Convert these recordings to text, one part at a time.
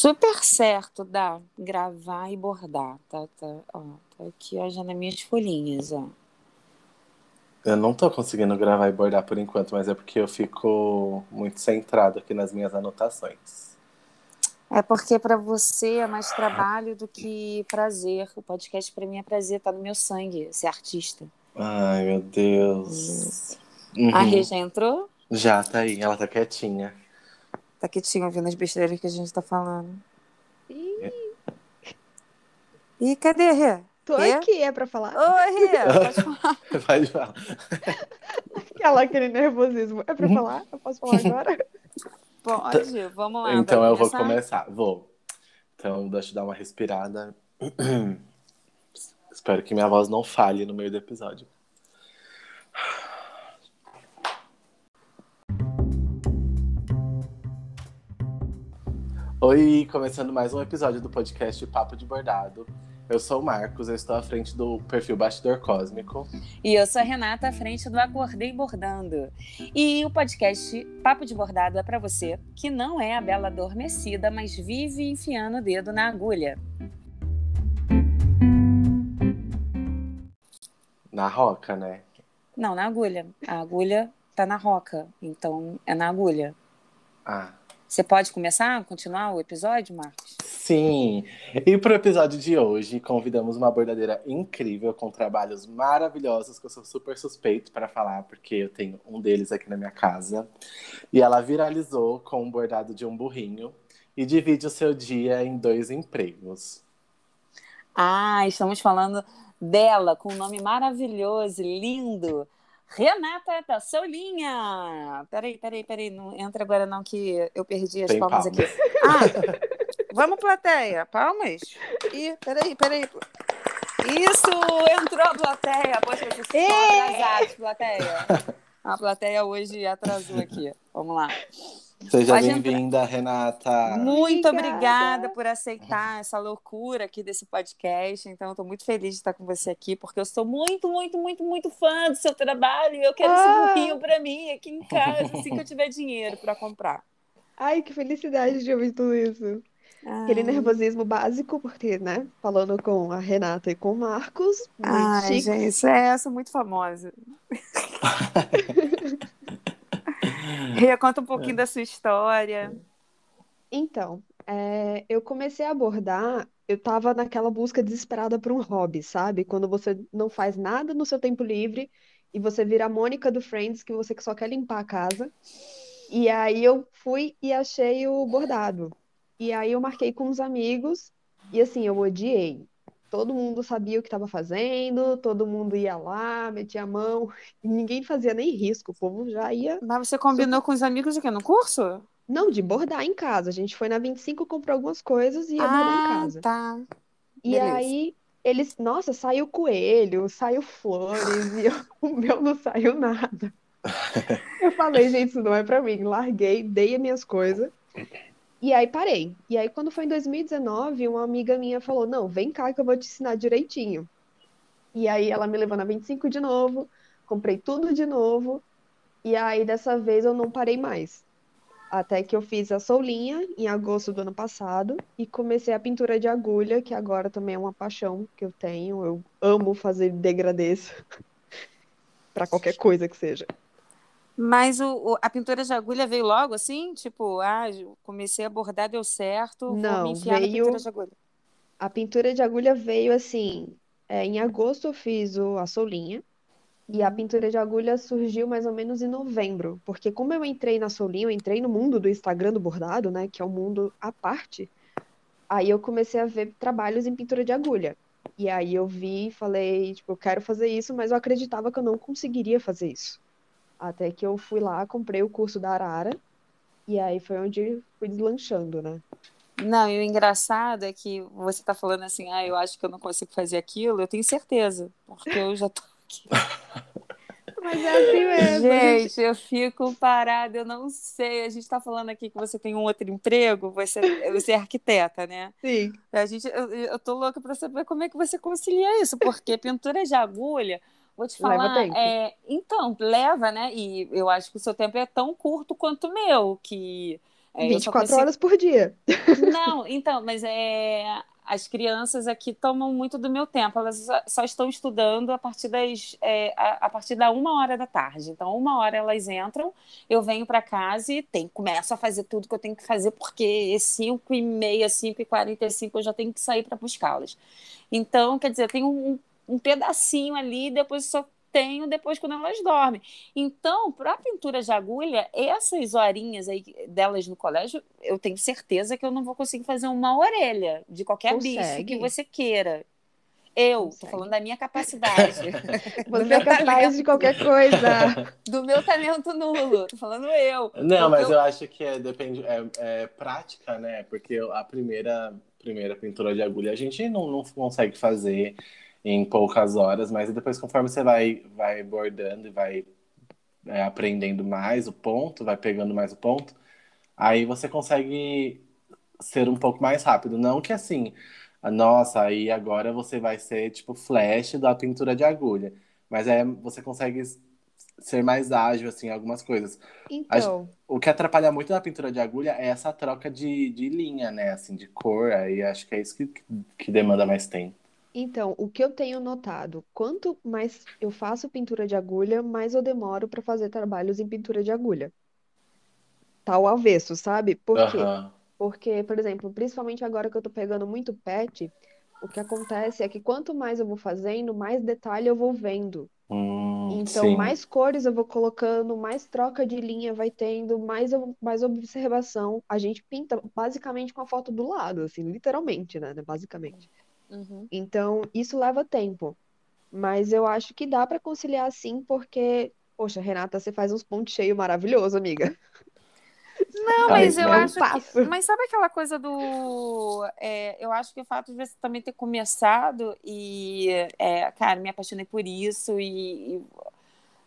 Super certo, dá. Gravar e bordar. Tá, tá, ó, tá aqui, ó, já nas minhas folhinhas, ó. Eu não tô conseguindo gravar e bordar por enquanto, mas é porque eu fico muito centrado aqui nas minhas anotações. É porque para você é mais trabalho do que prazer. O podcast para mim é prazer, tá no meu sangue ser artista. Ai, meu Deus. Uhum. A Rê já entrou? Já, tá aí. Ela tá quietinha. Tá quietinha ouvindo as besteiras que a gente tá falando. Ih, E cadê, Rê? tô Quê? aqui, é pra falar? Oi, Rê, pode falar. Vai falar. Aquela, aquele nervosismo. É pra falar? Eu posso falar agora? Pode, vamos lá. Então eu vou começar? começar. Vou. Então, deixa eu dar uma respirada. Espero que minha voz não falhe no meio do episódio. Oi, começando mais um episódio do podcast Papo de Bordado. Eu sou o Marcos, eu estou à frente do perfil Bastidor Cósmico. E eu sou a Renata, à frente do Acordei Bordando. E o podcast Papo de Bordado é para você que não é a bela adormecida, mas vive enfiando o dedo na agulha. Na roca, né? Não, na agulha. A agulha tá na roca, então é na agulha. Ah, Você pode começar, continuar o episódio, Marcos? Sim! E para o episódio de hoje, convidamos uma bordadeira incrível com trabalhos maravilhosos que eu sou super suspeito para falar, porque eu tenho um deles aqui na minha casa. E ela viralizou com um bordado de um burrinho e divide o seu dia em dois empregos. Ah, estamos falando dela com um nome maravilhoso, lindo. Renata da Solinha. Peraí, peraí, peraí. Não entra agora não que eu perdi as Tem palmas palmas. aqui. Ah, vamos, plateia. Palmas? Ih, peraí, peraí. Isso, entrou a plateia. Poxa, vocês estão Ê! atrasados, plateia. A plateia hoje atrasou aqui. Vamos lá. Seja bem-vinda, Renata! Muito Obrigada. obrigada por aceitar essa loucura aqui desse podcast. Então, eu estou muito feliz de estar com você aqui, porque eu sou muito, muito, muito, muito fã do seu trabalho. E eu quero Ah. esse burrinho para mim aqui em casa, assim que eu tiver dinheiro para comprar. Ai, que felicidade de ouvir tudo isso. Aquele Ai. nervosismo básico, porque, né? Falando com a Renata e com o Marcos, muito Ai, chique. gente, é essa muito famosa. Rê, conta um pouquinho da sua história. Então, é, eu comecei a abordar, eu tava naquela busca desesperada por um hobby, sabe? Quando você não faz nada no seu tempo livre e você vira a Mônica do Friends, que você só quer limpar a casa. E aí eu fui e achei o bordado. E aí eu marquei com uns amigos e assim, eu odiei. Todo mundo sabia o que estava fazendo, todo mundo ia lá, metia a mão, ninguém fazia nem risco, o povo já ia Mas você combinou com os amigos de quê? No curso? não, de bordar em casa. A gente foi na 25, comprou algumas coisas e ia bordar em Ah, casa. tá. E beleza. aí, eles, nossa, saiu coelho, saiu flores, e eu- o meu não saiu nada. Eu falei, gente, isso não é pra mim. Larguei, dei as minhas coisas. E aí parei. E aí, quando foi em 2019, uma amiga minha falou: Não, vem cá que eu vou te ensinar direitinho. E aí ela me levou na 25 de novo, comprei tudo de novo. E aí, dessa vez, eu não parei mais. Até que eu fiz a solinha em agosto do ano passado e comecei a pintura de agulha, que agora também é uma paixão que eu tenho. Eu amo fazer degradês para qualquer coisa que seja. Mas o, o- a pintura de agulha veio logo assim? Tipo, ah, comecei a bordar, deu certo, vou me Não, enfiar na veio- pintura de agulha. A pintura de agulha veio assim. é, em agosto eu fiz o- a solinha e a pintura de agulha surgiu mais ou menos em novembro, porque como eu entrei na solinha, eu entrei no mundo do Instagram do bordado, né, que é um mundo à parte. Aí eu comecei a ver trabalhos em pintura de agulha. E aí eu vi e falei, tipo, eu quero fazer isso, mas eu acreditava que eu não conseguiria fazer isso. Até que eu fui lá, comprei o curso da Arara, e aí foi onde fui deslanchando, né? Não, e o engraçado é que você tá falando assim, ah, eu acho que eu não consigo fazer aquilo, eu tenho certeza, porque eu já tô aqui. Mas é assim mesmo. Gente, eu fico parada, eu não sei. A gente tá falando aqui que você tem um outro emprego, você, você é arquiteta, né? Sim. A gente, eu, eu tô louca pra saber como é que você concilia isso, porque pintura de agulha, vou te falar, é, então, leva, né? E eu acho que o seu tempo é tão curto quanto o meu, que é, eu só 24 consigo- horas por dia. Não, então, mas é as crianças aqui tomam muito do meu tempo. Elas só estão estudando a partir das é, a, a, partir da uma hora da tarde. Então, uma hora elas entram, eu venho para casa e tem, começo a fazer tudo que eu tenho que fazer, porque cinco e meia, cinco e quarenta e cinco eu já tenho que sair para buscá-las. Então, quer dizer, tem um, um pedacinho ali, depois só tenho depois quando elas dormem. Então, para a pintura de agulha, essas horinhas aí delas no colégio, eu tenho certeza que eu não vou conseguir fazer uma orelha de qualquer Consegue. bicho que você queira. Eu, Consegue. tô falando da minha capacidade. Você é capaz talento. de qualquer coisa. Do meu talento nulo. Tô falando eu. Não, mas eu... eu, acho que é, depende, é, é, prática, né? Porque a primeira, primeira pintura de agulha a gente não, não consegue fazer em poucas horas, mas depois, conforme você vai, vai bordando e vai é, aprendendo mais o ponto, vai pegando mais o ponto, aí você consegue ser um pouco mais rápido. Não que assim, nossa, aí agora você vai ser tipo flash da pintura de agulha. Mas é, você consegue ser mais ágil, assim, em algumas coisas. Então. O que atrapalha muito na pintura de agulha é essa troca de, de linha, né? Assim, de cor. Aí acho que é isso que, que demanda mais tempo. Então, o que eu tenho notado, quanto mais eu faço pintura de agulha, mais eu demoro para fazer trabalhos em pintura de agulha. Tal avesso, sabe? Por quê? Porque, por exemplo, principalmente agora que eu tô pegando muito pet, o que acontece é que quanto mais eu vou fazendo, mais detalhe eu vou vendo. Hum, Então, sim. mais cores eu vou colocando, mais troca de linha vai tendo, mais, eu- mais observação. A gente pinta basicamente com a foto do lado, assim, literalmente, né? Basicamente. Uhum. Então, isso leva tempo. Mas eu acho que dá para conciliar sim, porque, poxa, Renata, você faz uns pontos cheios maravilhosos, amiga. Não, mas eu acho que. Mas sabe aquela coisa do. é, eu acho que o fato de você também ter começado e. é, cara, me apaixonei por isso e, e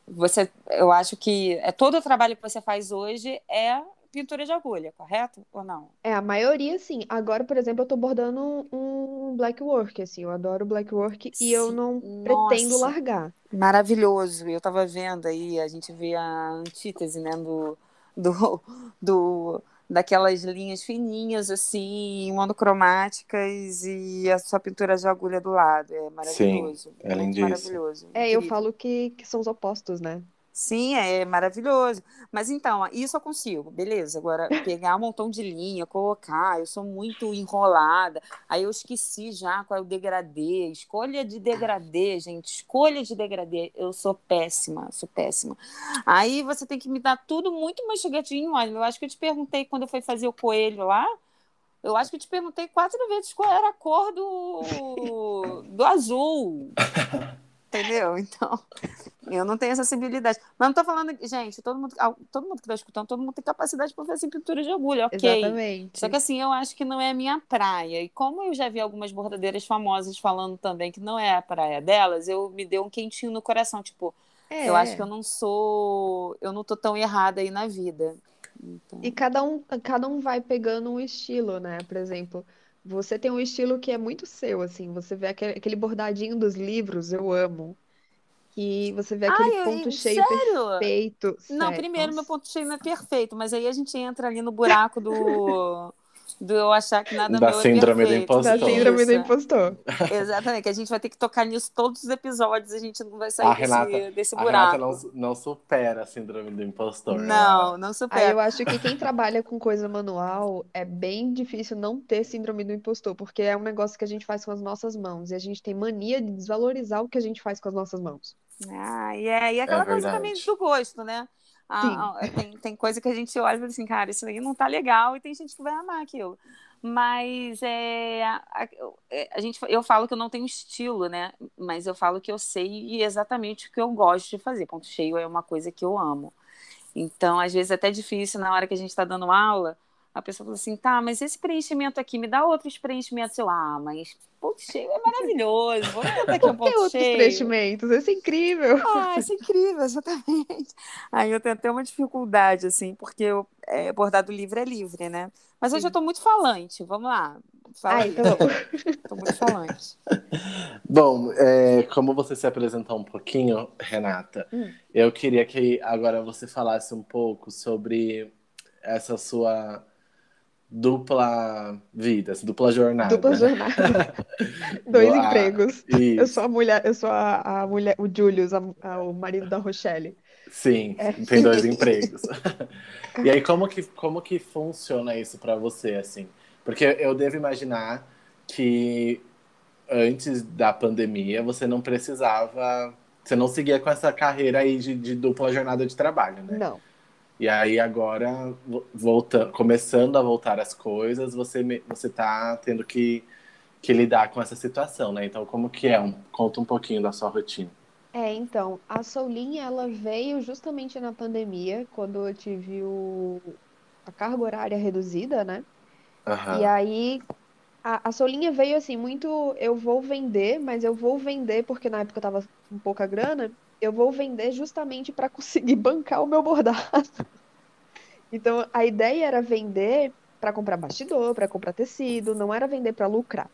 você. Eu acho que é, todo o trabalho que você faz hoje é pintura de agulha, correto? Ou não? É, a maioria sim. Agora, por exemplo, eu tô bordando um black work, assim, eu adoro black work e eu Sim. não pretendo Nossa, largar. maravilhoso. Eu tava vendo aí, a gente vê a antítese, né, do, do, do, daquelas linhas fininhas, assim, monocromáticas e a sua pintura de agulha do lado. É maravilhoso. é muito lindíssimo. maravilhoso. É, eu falo que, que são os opostos, né? Sim, é maravilhoso. Mas então, isso eu consigo, beleza. Agora, pegar um montão de linha, colocar, eu sou muito enrolada. Aí eu esqueci já qual é o degradê. Escolha de degradê, gente. Escolha de degradê. Eu sou péssima, sou péssima. Aí você tem que me dar tudo muito mastigadinho. Olha, eu acho que eu te perguntei quando eu fui fazer o coelho lá. Eu acho que eu te perguntei quatro vezes qual era a cor do, do azul. Entendeu? Então, eu não tenho essa sensibilidade. Mas não tô falando, gente, todo mundo, todo mundo que tá escutando, todo mundo tem capacidade para fazer pintura de agulha, ok. Exatamente. Só que assim, eu acho que não é a minha praia. E como eu já vi algumas bordadeiras famosas falando também que não é a praia delas, eu me deu um quentinho no coração. Tipo, É. eu acho que eu não sou. Eu não tô tão errada aí na vida. Então, E cada um, cada um vai pegando um estilo, né? Por exemplo, você tem um estilo que é muito seu, assim. Você vê aquele, aquele bordadinho dos livros, eu amo. Que você vê aquele Ai, ponto eu- cheio sério? perfeito. Não, Sério, primeiro, meu ponto cheio não é perfeito, mas aí a gente entra ali no buraco do, do eu achar que nada Da meu síndrome é do perfeito. impostor. Da síndrome do impostor. Exatamente, que a gente vai ter que tocar nisso todos os episódios, a gente não vai sair A desse, Renata, desse a Renata buraco. não, não supera a síndrome do impostor. né? Não, não Aí supera. eu acho que quem trabalha com coisa manual é bem difícil não ter síndrome do impostor, porque é um negócio que a gente faz com as nossas mãos e a gente tem mania de desvalorizar o que a gente faz com as nossas mãos. Ah, e é, e é aquela coisa também do gosto, né? Ah, ah, tem, tem coisa que a gente olha e fala assim, cara, isso aí não tá legal, e tem gente que vai amar aquilo. Mas é, a, é, a gente, eu falo que eu não tenho estilo, né? Mas eu falo que eu sei exatamente o que eu gosto de fazer. Ponto cheio é uma coisa que eu amo. Então, às vezes é até difícil na hora que a gente está dando aula, a pessoa fala assim, tá, mas esse preenchimento aqui, me dá outros preenchimentos. Eu, ah, mas ponto cheio é maravilhoso. Vamos botar aqui um ponto outros cheio. preenchimentos? Isso é incrível. Ah, isso é incrível, exatamente. Aí eu tenho até uma dificuldade, assim, porque eu, é, bordado livre é livre, né? Mas hoje Sim. eu tô muito falante, vamos lá. Fala aí. então. Tô muito falante. Bom, é, como você se apresentou um pouquinho, Renata, Hum. eu queria que agora você falasse um pouco sobre essa sua dupla vida, dupla jornada. Dupla jornada. Dois Ah, empregos. Eu Isso. sou a mulher, eu sou a, a mulher, o Julius, a- a- o marido da Rochelle. Sim, É. tem dois empregos. E aí, como que, como que funciona isso pra você, assim? Porque eu devo imaginar que antes da pandemia você não precisava, você não seguia com essa carreira aí de, de dupla jornada de trabalho, né? Não. E aí agora, vo- volta, começando a voltar as coisas, você, você tá tendo que, que lidar com essa situação, né? Então, como que é? Um- conta um pouquinho da sua rotina. É, então, a Soulinha, ela veio justamente na pandemia, quando eu tive o, a carga horária reduzida, né? Aham. E aí, a, a Soulinha veio assim, muito, eu vou vender, mas eu vou vender, porque na época eu tava com pouca grana, eu vou vender justamente para conseguir bancar o meu bordado. Então, a ideia era vender para comprar bastidor, para comprar tecido, não era vender para lucrar.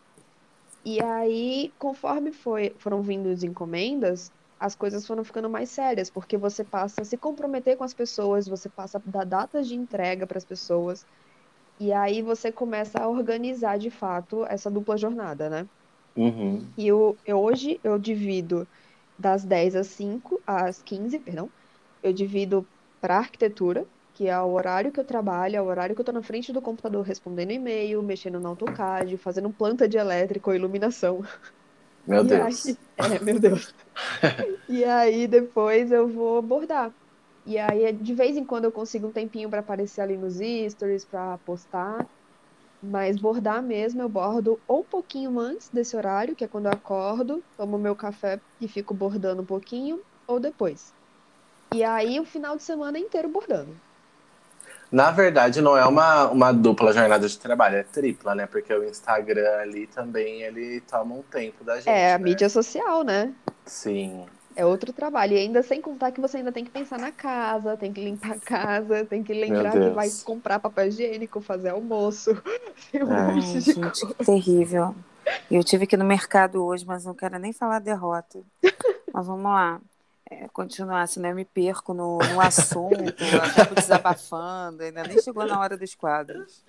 E aí, conforme foi, foram vindo as encomendas, as coisas foram ficando mais sérias, porque você passa a se comprometer com as pessoas, você passa a dar datas de entrega para as pessoas, e aí você começa a organizar de fato essa dupla jornada, né? Uhum. E eu, eu- hoje eu divido das 10 às 5, às 15, perdão, eu divido para arquitetura, que é o horário que eu trabalho, é o horário que eu tô na frente do computador respondendo e-mail, mexendo no AutoCAD, fazendo planta de elétrica ou iluminação. Meu E Deus. aí, é, meu Deus. E aí depois eu vou bordar. E aí de vez em quando eu consigo um tempinho para aparecer ali nos stories, para postar. Mas bordar mesmo, eu bordo ou um pouquinho antes desse horário, que é quando eu acordo, tomo meu café e fico bordando um pouquinho, ou depois. E aí o final de semana inteiro bordando. Na verdade, não é uma, uma dupla jornada de trabalho, é tripla, né? Porque o Instagram ali também, ele toma um tempo da gente, É a né? mídia social, né? Sim. É outro trabalho. E ainda sem contar que você ainda tem que pensar na casa, tem que limpar a casa, tem que lembrar que vai comprar papel higiênico, fazer almoço. Tem um É. monte Ai, de gente, coisa. terrível. Eu tive que ir no mercado hoje, mas não quero nem falar derrota. Mas vamos lá. É, continuar, senão eu me perco no, no assunto, acabo desabafando, ainda nem chegou na hora dos quadros.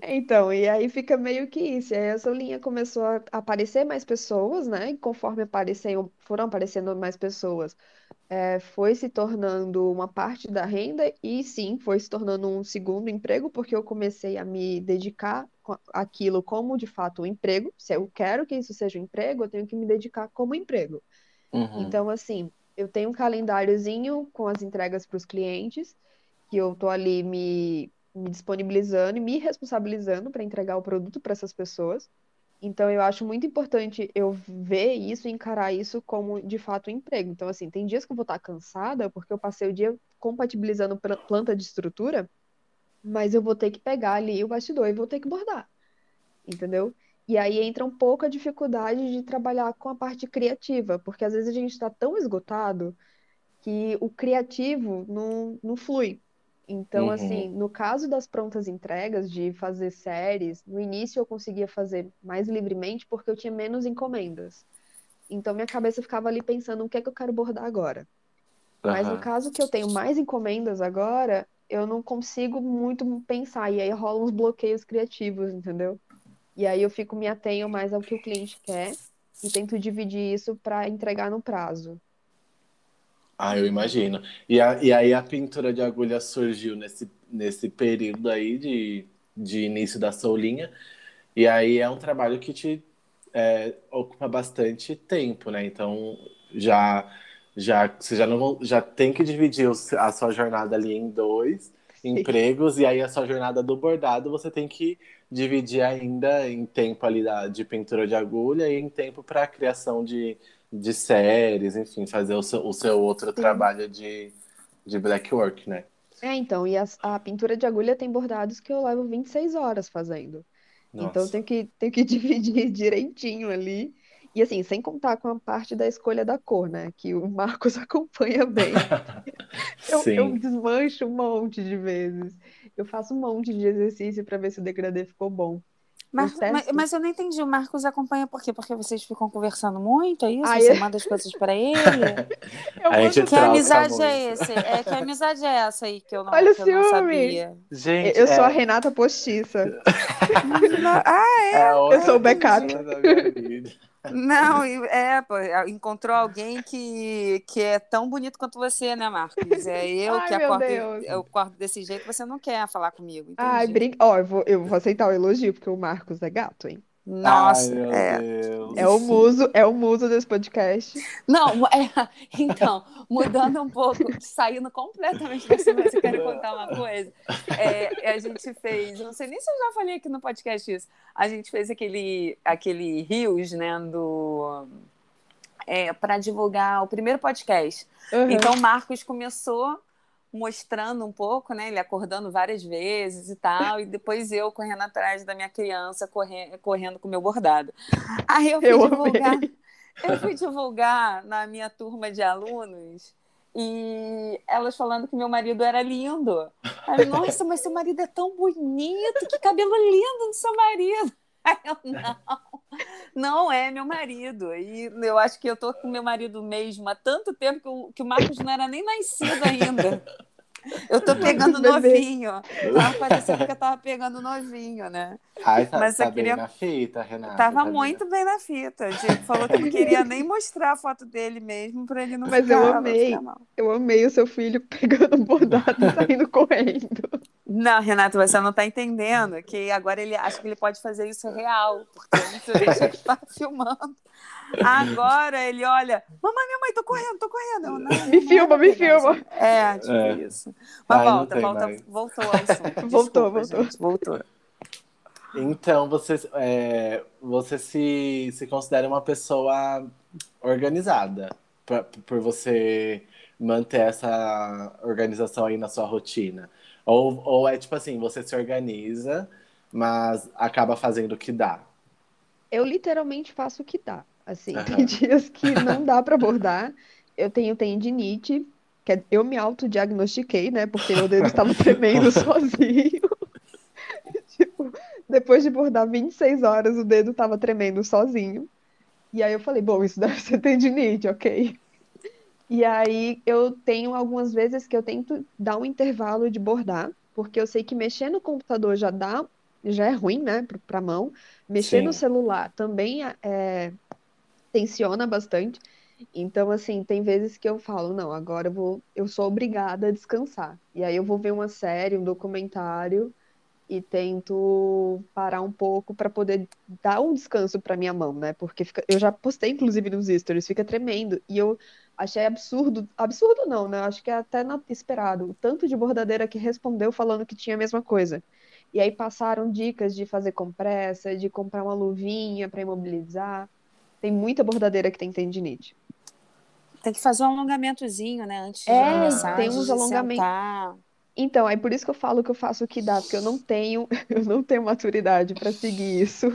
Então, e aí fica meio que isso. E aí essa linha começou a aparecer mais pessoas, né? E conforme apareceram, foram aparecendo mais pessoas, é, foi se tornando uma parte da renda e sim, foi se tornando um segundo emprego, porque eu comecei a me dedicar co- àquilo como de fato um emprego. Se eu quero que isso seja um emprego, eu tenho que me dedicar como emprego. Uhum. Então, assim, eu tenho um calendáriozinho com as entregas para os clientes, que eu tô ali me, me disponibilizando e me responsabilizando para entregar o produto para essas pessoas. Então, eu acho muito importante eu ver isso e encarar isso como, de fato, um emprego. Então, assim, tem dias que eu vou estar cansada, porque eu passei o dia compatibilizando pla- planta de estrutura, mas eu vou ter que pegar ali o bastidor e vou ter que bordar, entendeu? E aí entra um pouco a dificuldade de trabalhar com a parte criativa, porque às vezes a gente está tão esgotado que o criativo não, não flui. Então, Uhum. assim, no caso das prontas entregas, de fazer séries, no início eu conseguia fazer mais livremente porque eu tinha menos encomendas. Então, minha cabeça ficava ali pensando o que é que eu quero bordar agora. Mas no caso que eu tenho mais encomendas agora, eu não consigo muito pensar, e aí rolam uns bloqueios criativos, entendeu? E aí eu fico, me atenho mais ao que o cliente quer e tento dividir isso para entregar no prazo. Ah, eu imagino. E, a- e aí a pintura de agulha surgiu nesse, nesse período aí de, de início da soulinha. E aí é um trabalho que te é, ocupa bastante tempo, né? Então já, já, você já, não, já tem que dividir a sua jornada ali em dois empregos, e aí a sua jornada do bordado você tem que dividir ainda em tempo ali da, de pintura de agulha e em tempo para criação de, de séries, enfim, fazer o seu, o seu outro trabalho de, de black work, né? É, então, e as- a, pintura de agulha tem bordados que eu levo 26 horas fazendo. Então eu Nossa. tenho que, tenho que dividir direitinho ali. E assim, sem contar com a parte da escolha da cor, né? Que o Marcos acompanha bem. Eu, eu Sim. desmancho um monte de vezes. Eu faço um monte de exercício para ver se o degradê ficou bom. Mas, Eu testo. mas, mas eu não entendi. O Marcos acompanha por quê? Porque vocês ficam conversando muito, é isso? Ai, Você manda as coisas pra ele? Eu A gente Que amizade é esse? É que amizade é essa aí que eu não, Olha o que eu não ciúme. sabia? Gente, Eu sou é, a Renata Postiça. ah, é outra Eu sou o backup. Não, é, pô, encontrou alguém que, que é tão bonito quanto você, né, Marcos? É eu Ai, que acordo, Deus. eu acordo desse jeito, você não quer falar comigo, Ai, entendi. brinca. Ó, eu vou, eu vou aceitar o elogio, porque o Marcos é gato, hein? Nossa, Ai, meu é. Deus. É o muso, é o muso desse podcast. Não, é, então, mudando um pouco, saindo completamente dessa, você quer contar uma coisa? É, a gente fez, eu não sei nem se eu já falei aqui no podcast isso, a gente fez aquele, aquele Rios, né, do... É, para divulgar o primeiro podcast. Uhum. Então, o Marcos começou mostrando um pouco, né? Ele acordando várias vezes e tal, e depois eu correndo atrás da minha criança, correndo, correndo com o meu bordado. Aí eu fui Eu divulgar, amei. eu fui divulgar na minha turma de alunos e elas falando que meu marido era lindo. Aí, nossa, mas seu marido é tão bonito, que cabelo lindo do seu marido. Eu, não, não é meu marido. E eu acho que eu tô com meu marido mesmo há tanto tempo que o, que o Marcos não era nem nascido ainda. Eu tô pegando novinho. Tava parecendo que eu tava pegando novinho, né? Ai, tá, Mas eu tá bem queria- na fita, Renata. Tava tá bem muito bem na fita. Diego falou que não queria nem mostrar a foto dele mesmo pra ele não Mas ficar, eu não amei. ficar mal. Eu amei o seu filho pegando bordado e saindo correndo. Não, Renato, você não tá entendendo que agora ele acha que ele pode fazer isso real, porque antes ele tinha que estar filmando. Agora ele olha, mamãe, minha mãe, tô correndo, tô correndo. Eu, não, Me não filma, é me filma. É, tipo É. isso. Mas Ai, volta, volta, mais. voltou ao assunto. Voltou, Desculpa, voltou. gente, voltou. Então, você, é, você se, se considera uma pessoa organizada pra- por você manter essa organização aí na sua rotina? Ou, ou é tipo assim, você se organiza, mas acaba fazendo o que dá? Eu literalmente faço o que dá. Assim, Aham. tem dias que não dá pra bordar. Eu tenho tendinite, que é- eu me autodiagnostiquei, né? Porque meu dedo estava tremendo sozinho. Tipo, depois de bordar 26 horas, o dedo estava tremendo sozinho. E aí eu falei, bom, isso deve ser tendinite, ok. E aí eu tenho algumas vezes que eu tento dar um intervalo de bordar, porque eu sei que mexer no computador já dá, já é ruim, né, pra mão. Mexer no Sim. celular também é, tensiona bastante. Então, assim, tem vezes que eu falo, não, agora eu vou, eu sou obrigada a descansar. E aí eu vou ver uma série, um documentário e tento parar um pouco para poder dar um descanso para minha mão, né? Porque fica- eu já postei inclusive nos stories, fica tremendo. E eu achei absurdo, absurdo não, né? Acho que é até esperado, o tanto de bordadeira que respondeu falando que tinha a mesma coisa. E aí passaram dicas de fazer compressa, de comprar uma luvinha para imobilizar. Tem muita bordadeira que tem tendinite. Tem que fazer um alongamentozinho, né? Antes de É, começar, tem uns alongamentos. Então, aí por isso que eu falo que eu faço o que dá, porque eu não tenho, eu não tenho maturidade para seguir isso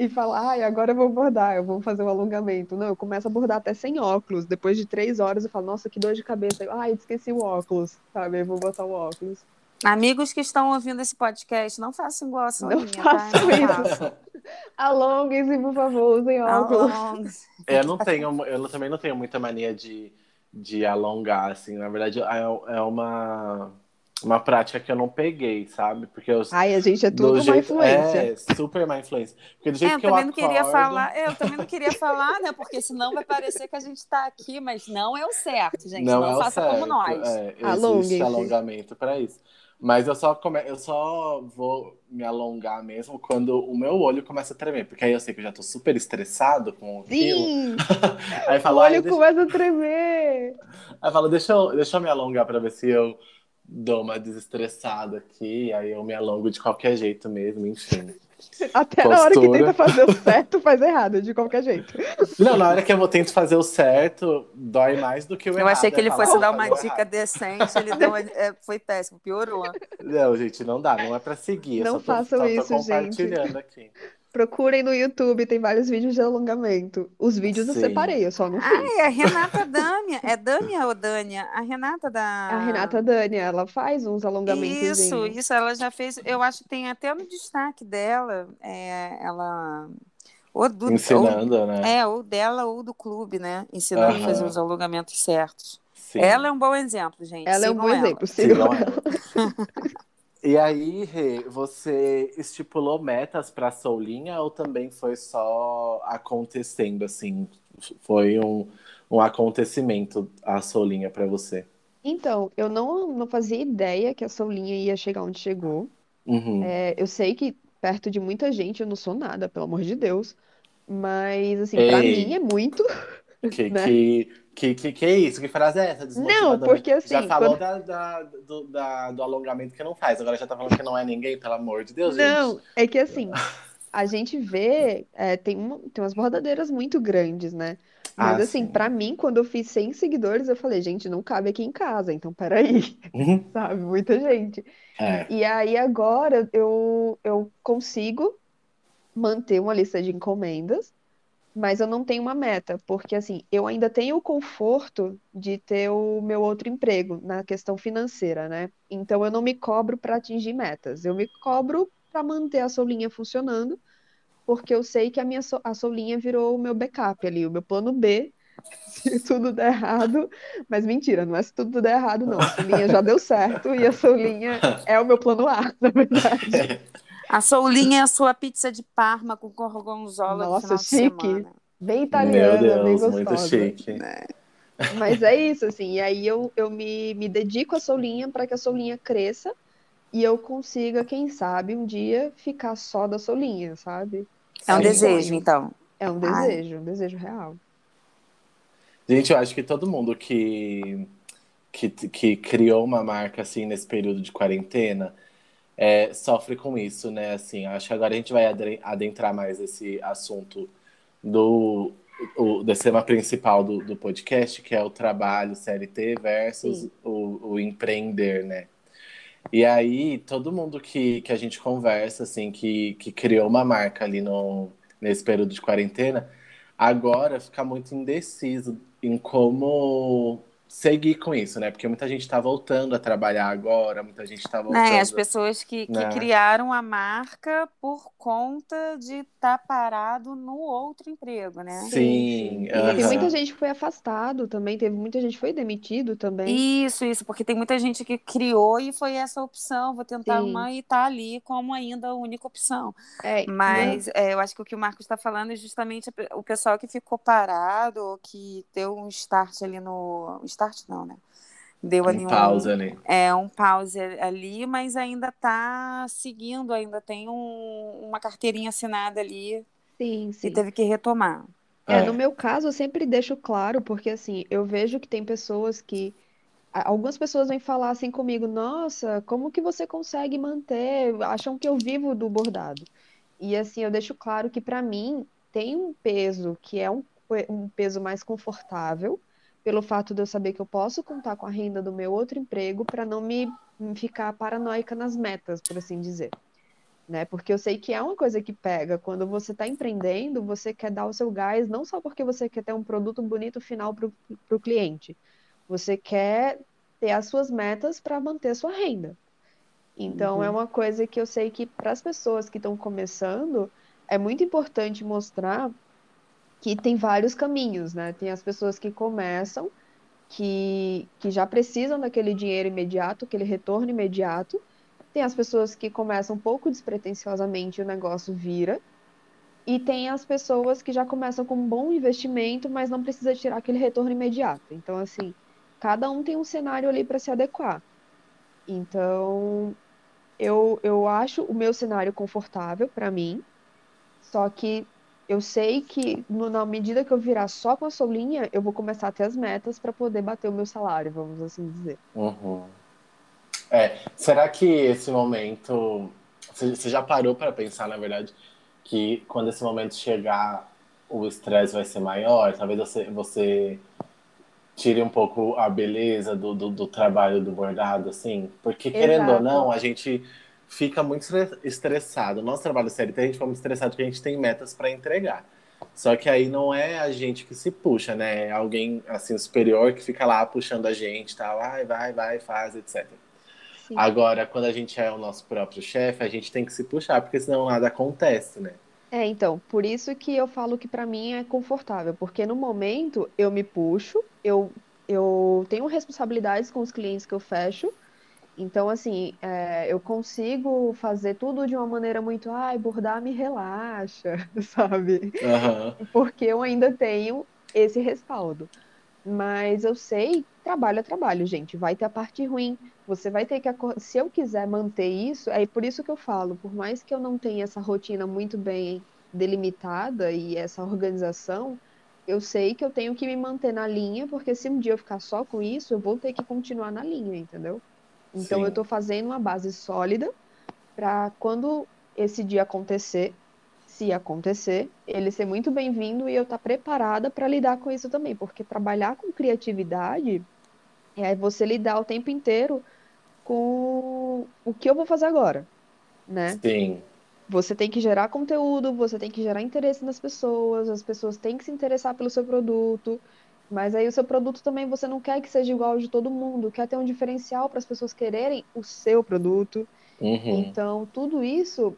e falar, ai, agora eu vou bordar, eu vou fazer um alongamento. Não, eu começo a bordar até sem óculos. Depois de três horas eu falo, nossa, que dor de cabeça. Eu, ai, esqueci o óculos, sabe? Eu vou botar o óculos. Amigos que estão ouvindo esse podcast, não façam igual a Soninha, Não tá? façam Não isso. Alonguem-se, por favor, usem óculos. Alongue. Eu não tenho, eu também não tenho muita mania de, de alongar, assim. Na verdade, é, é uma, uma prática que eu não peguei, sabe? Porque eu, Ai, a gente é do tudo uma jeito- influência. É, super má influência. Porque do É, jeito eu que eu também não queria acordo- falar, é, eu também não queria falar, né? Porque senão vai parecer que a gente está aqui, mas não é o certo, gente. Não, Não é o faça certo. como nós. É, existe alongamento para isso. Mas eu só, come... eu só vou me alongar mesmo quando o meu olho começa a tremer. Porque aí eu sei que eu já tô super estressado com aquilo. Sim! Aí O falo, "Ai, olho deixa... começa a tremer. aí eu falo deixa, eu... deixa eu me alongar para ver se eu dou uma desestressada aqui. Aí eu me alongo de qualquer jeito mesmo, enfim. Até na hora que Postura. tenta fazer o certo, faz errado, de qualquer jeito. Não, na hora que eu tento fazer o certo, dói mais do que o Eu errado. achei que É ele fosse "Ah, dar uma dica errado." decente, ele deu uma- é, foi péssimo, piorou. Não, gente, não dá, não é pra seguir. eu Não só tô, façam só tô isso, gente. compartilhando aqui. Procurem no YouTube, tem vários vídeos de alongamento. Os vídeos eu Sim. separei, eu só não fiz. Ai, a Renata Dâmia. É Dâmia ou Dânia? A Renata da. A Renata Dani, ela faz uns alongamentos. Isso, isso, ela já fez. Eu acho que tem até no destaque dela. É, ela. Ou do, Ensinando, ou, né? É, ou dela ou do clube, né? Ensinando Aham. a fazer os alongamentos certos. Sim. Ela é um bom exemplo, gente. Ela é um Sigam bom ela. exemplo, sigam Sigam ela. ela. E aí, Rê, você estipulou metas para a Soulinha ou também foi só acontecendo assim? Foi um, um acontecimento a Soulinha para você? Então, eu não, não fazia ideia que a Soulinha ia chegar onde chegou. Uhum. É, eu sei que perto de muita gente eu não sou nada, pelo amor de Deus. Mas, assim, pra mim é muito. Que, né? que, que, que, que isso? Que frase é essa? Não, porque assim, Já falou quando- da, da- do, da- do alongamento que não faz, agora já tá falando que não é ninguém, pelo amor de Deus, Não, gente. é que assim, a gente vê, é, tem, uma, tem umas bordadeiras muito grandes, né? Mas Ah, assim, sim. pra mim, quando eu fiz 100 seguidores, eu falei, gente, não cabe aqui em casa, então peraí, Uhum. sabe? Muita gente. É. E aí agora eu, eu consigo manter uma lista de encomendas, mas eu não tenho uma meta, porque assim, eu ainda tenho o conforto de ter o meu outro emprego na questão financeira, né? Então eu não me cobro para atingir metas, eu me cobro para manter a Soulinha funcionando, porque eu sei que a minha a Soulinha virou o meu backup ali, o meu plano B. Se tudo der errado, mas mentira, não é se tudo der errado, não. A Soulinha já deu certo e a Soulinha é o meu plano A, na verdade. A Soulinha é a sua pizza de Parma com gorgonzola no Nossa, final de chique. semana. Bem Meu italiana, bem Deus, muito gostosa. chique. Mas é isso, assim. E aí eu, eu me, me dedico à Soulinha para que a Soulinha cresça e eu consiga, quem sabe, um dia ficar só da Soulinha, sabe? É um Sim. desejo, então. É um Ai. desejo, um desejo real. Gente, eu acho que todo mundo que, que, que criou uma marca assim nesse período de quarentena é, sofre com isso, né? Assim, acho que agora a gente vai adentrar mais esse assunto do, o, tema principal do, do podcast, que é o trabalho CLT versus o, o empreender, né? E aí, todo mundo que, que a gente conversa, assim, que, que criou uma marca ali no, nesse período de quarentena, agora fica muito indeciso em como seguir com isso, né? Porque muita gente tá voltando a trabalhar agora, muita gente tá voltando. Né, as pessoas que, que né? criaram a marca por conta de estar parado no outro emprego, né? Sim, E tem muita gente que foi afastado também, teve muita gente que foi demitido também. Isso, isso, porque tem muita gente que criou e foi essa opção, vou tentar Sim. uma e tá ali como ainda a única opção. É, Mas é, eu acho que o que o Marcos está falando é justamente o pessoal que ficou parado, ou que deu um start ali no. Um Start não, né? Deu ali Um um, pausa ali. é, um pause ali, mas ainda está seguindo, ainda tem um- uma carteirinha assinada ali sim, e sim. teve que retomar. É, É. no meu caso, eu sempre deixo claro, porque assim, eu vejo que tem pessoas que. Algumas pessoas vêm falar assim comigo, nossa, como que você consegue manter? Acham que eu vivo do bordado. E assim, eu deixo claro que para mim tem um peso que é um, um peso mais confortável, pelo fato de eu saber que eu posso contar com a renda do meu outro emprego para não me ficar paranoica nas metas, por assim dizer né? Porque eu sei que é uma coisa que pega. Quando você está empreendendo, você quer dar o seu gás, não só porque você quer ter um produto bonito final para o cliente. Você quer ter as suas metas para manter a sua renda. Então, Uhum. é uma coisa que eu sei que para as pessoas que estão começando, é muito importante mostrar que tem vários caminhos, né? Tem as pessoas que começam, que, que já precisam daquele dinheiro imediato, aquele retorno imediato. Tem as pessoas que começam um pouco despretensiosamente e o negócio vira. E tem as pessoas que já começam com um bom investimento, mas não precisa tirar aquele retorno imediato. Então, assim, cada um tem um cenário ali para se adequar. Então, eu, eu acho o meu cenário confortável para mim, só que eu sei que no- na medida que eu virar só com a Solinha, eu vou começar a ter as metas para poder bater o meu salário, vamos assim dizer. Uhum. É, será que esse momento. Você já parou para pensar, na verdade, que quando esse momento chegar, o estresse vai ser maior? Talvez você, você tire um pouco a beleza do, do, do trabalho do bordado, assim? Porque, querendo ou Exato. não, a gente fica muito estressado. Nosso trabalho CLT, a gente fica muito estressado porque a gente tem metas para entregar. Só que aí não é a gente que se puxa, né? É alguém assim superior que fica lá puxando a gente, tal, vai, vai, vai, faz, etc. Sim. Agora, quando a gente é o nosso próprio chefe, a gente tem que se puxar, porque senão nada acontece, né? É, então, por isso que eu falo que para mim é confortável, porque no momento eu me puxo, eu, eu tenho responsabilidades com os clientes que eu fecho, então, assim, é, eu consigo fazer tudo de uma maneira muito, ai, bordar me relaxa, sabe? Uhum. Porque eu ainda tenho esse respaldo. Mas eu sei, trabalho é trabalho, gente. Vai ter a parte ruim. Você vai ter que. Se eu quiser manter isso, é por isso que eu falo, por mais que eu não tenha essa rotina muito bem delimitada e essa organização, eu sei que eu tenho que me manter na linha, porque se um dia eu ficar só com isso, eu vou ter que continuar na linha, entendeu? Então Sim. eu estou fazendo uma base sólida para quando esse dia acontecer, se acontecer, ele ser muito bem-vindo e eu estar tá preparada para lidar com isso também, porque trabalhar com criatividade é você lidar o tempo inteiro com o que eu vou fazer agora, né? Sim. Você tem que gerar conteúdo, você tem que gerar interesse nas pessoas, as pessoas têm que se interessar pelo seu produto. Mas aí o seu produto também você não quer que seja igual ao de todo mundo, quer ter um diferencial para as pessoas quererem o seu produto. Uhum. Então, tudo isso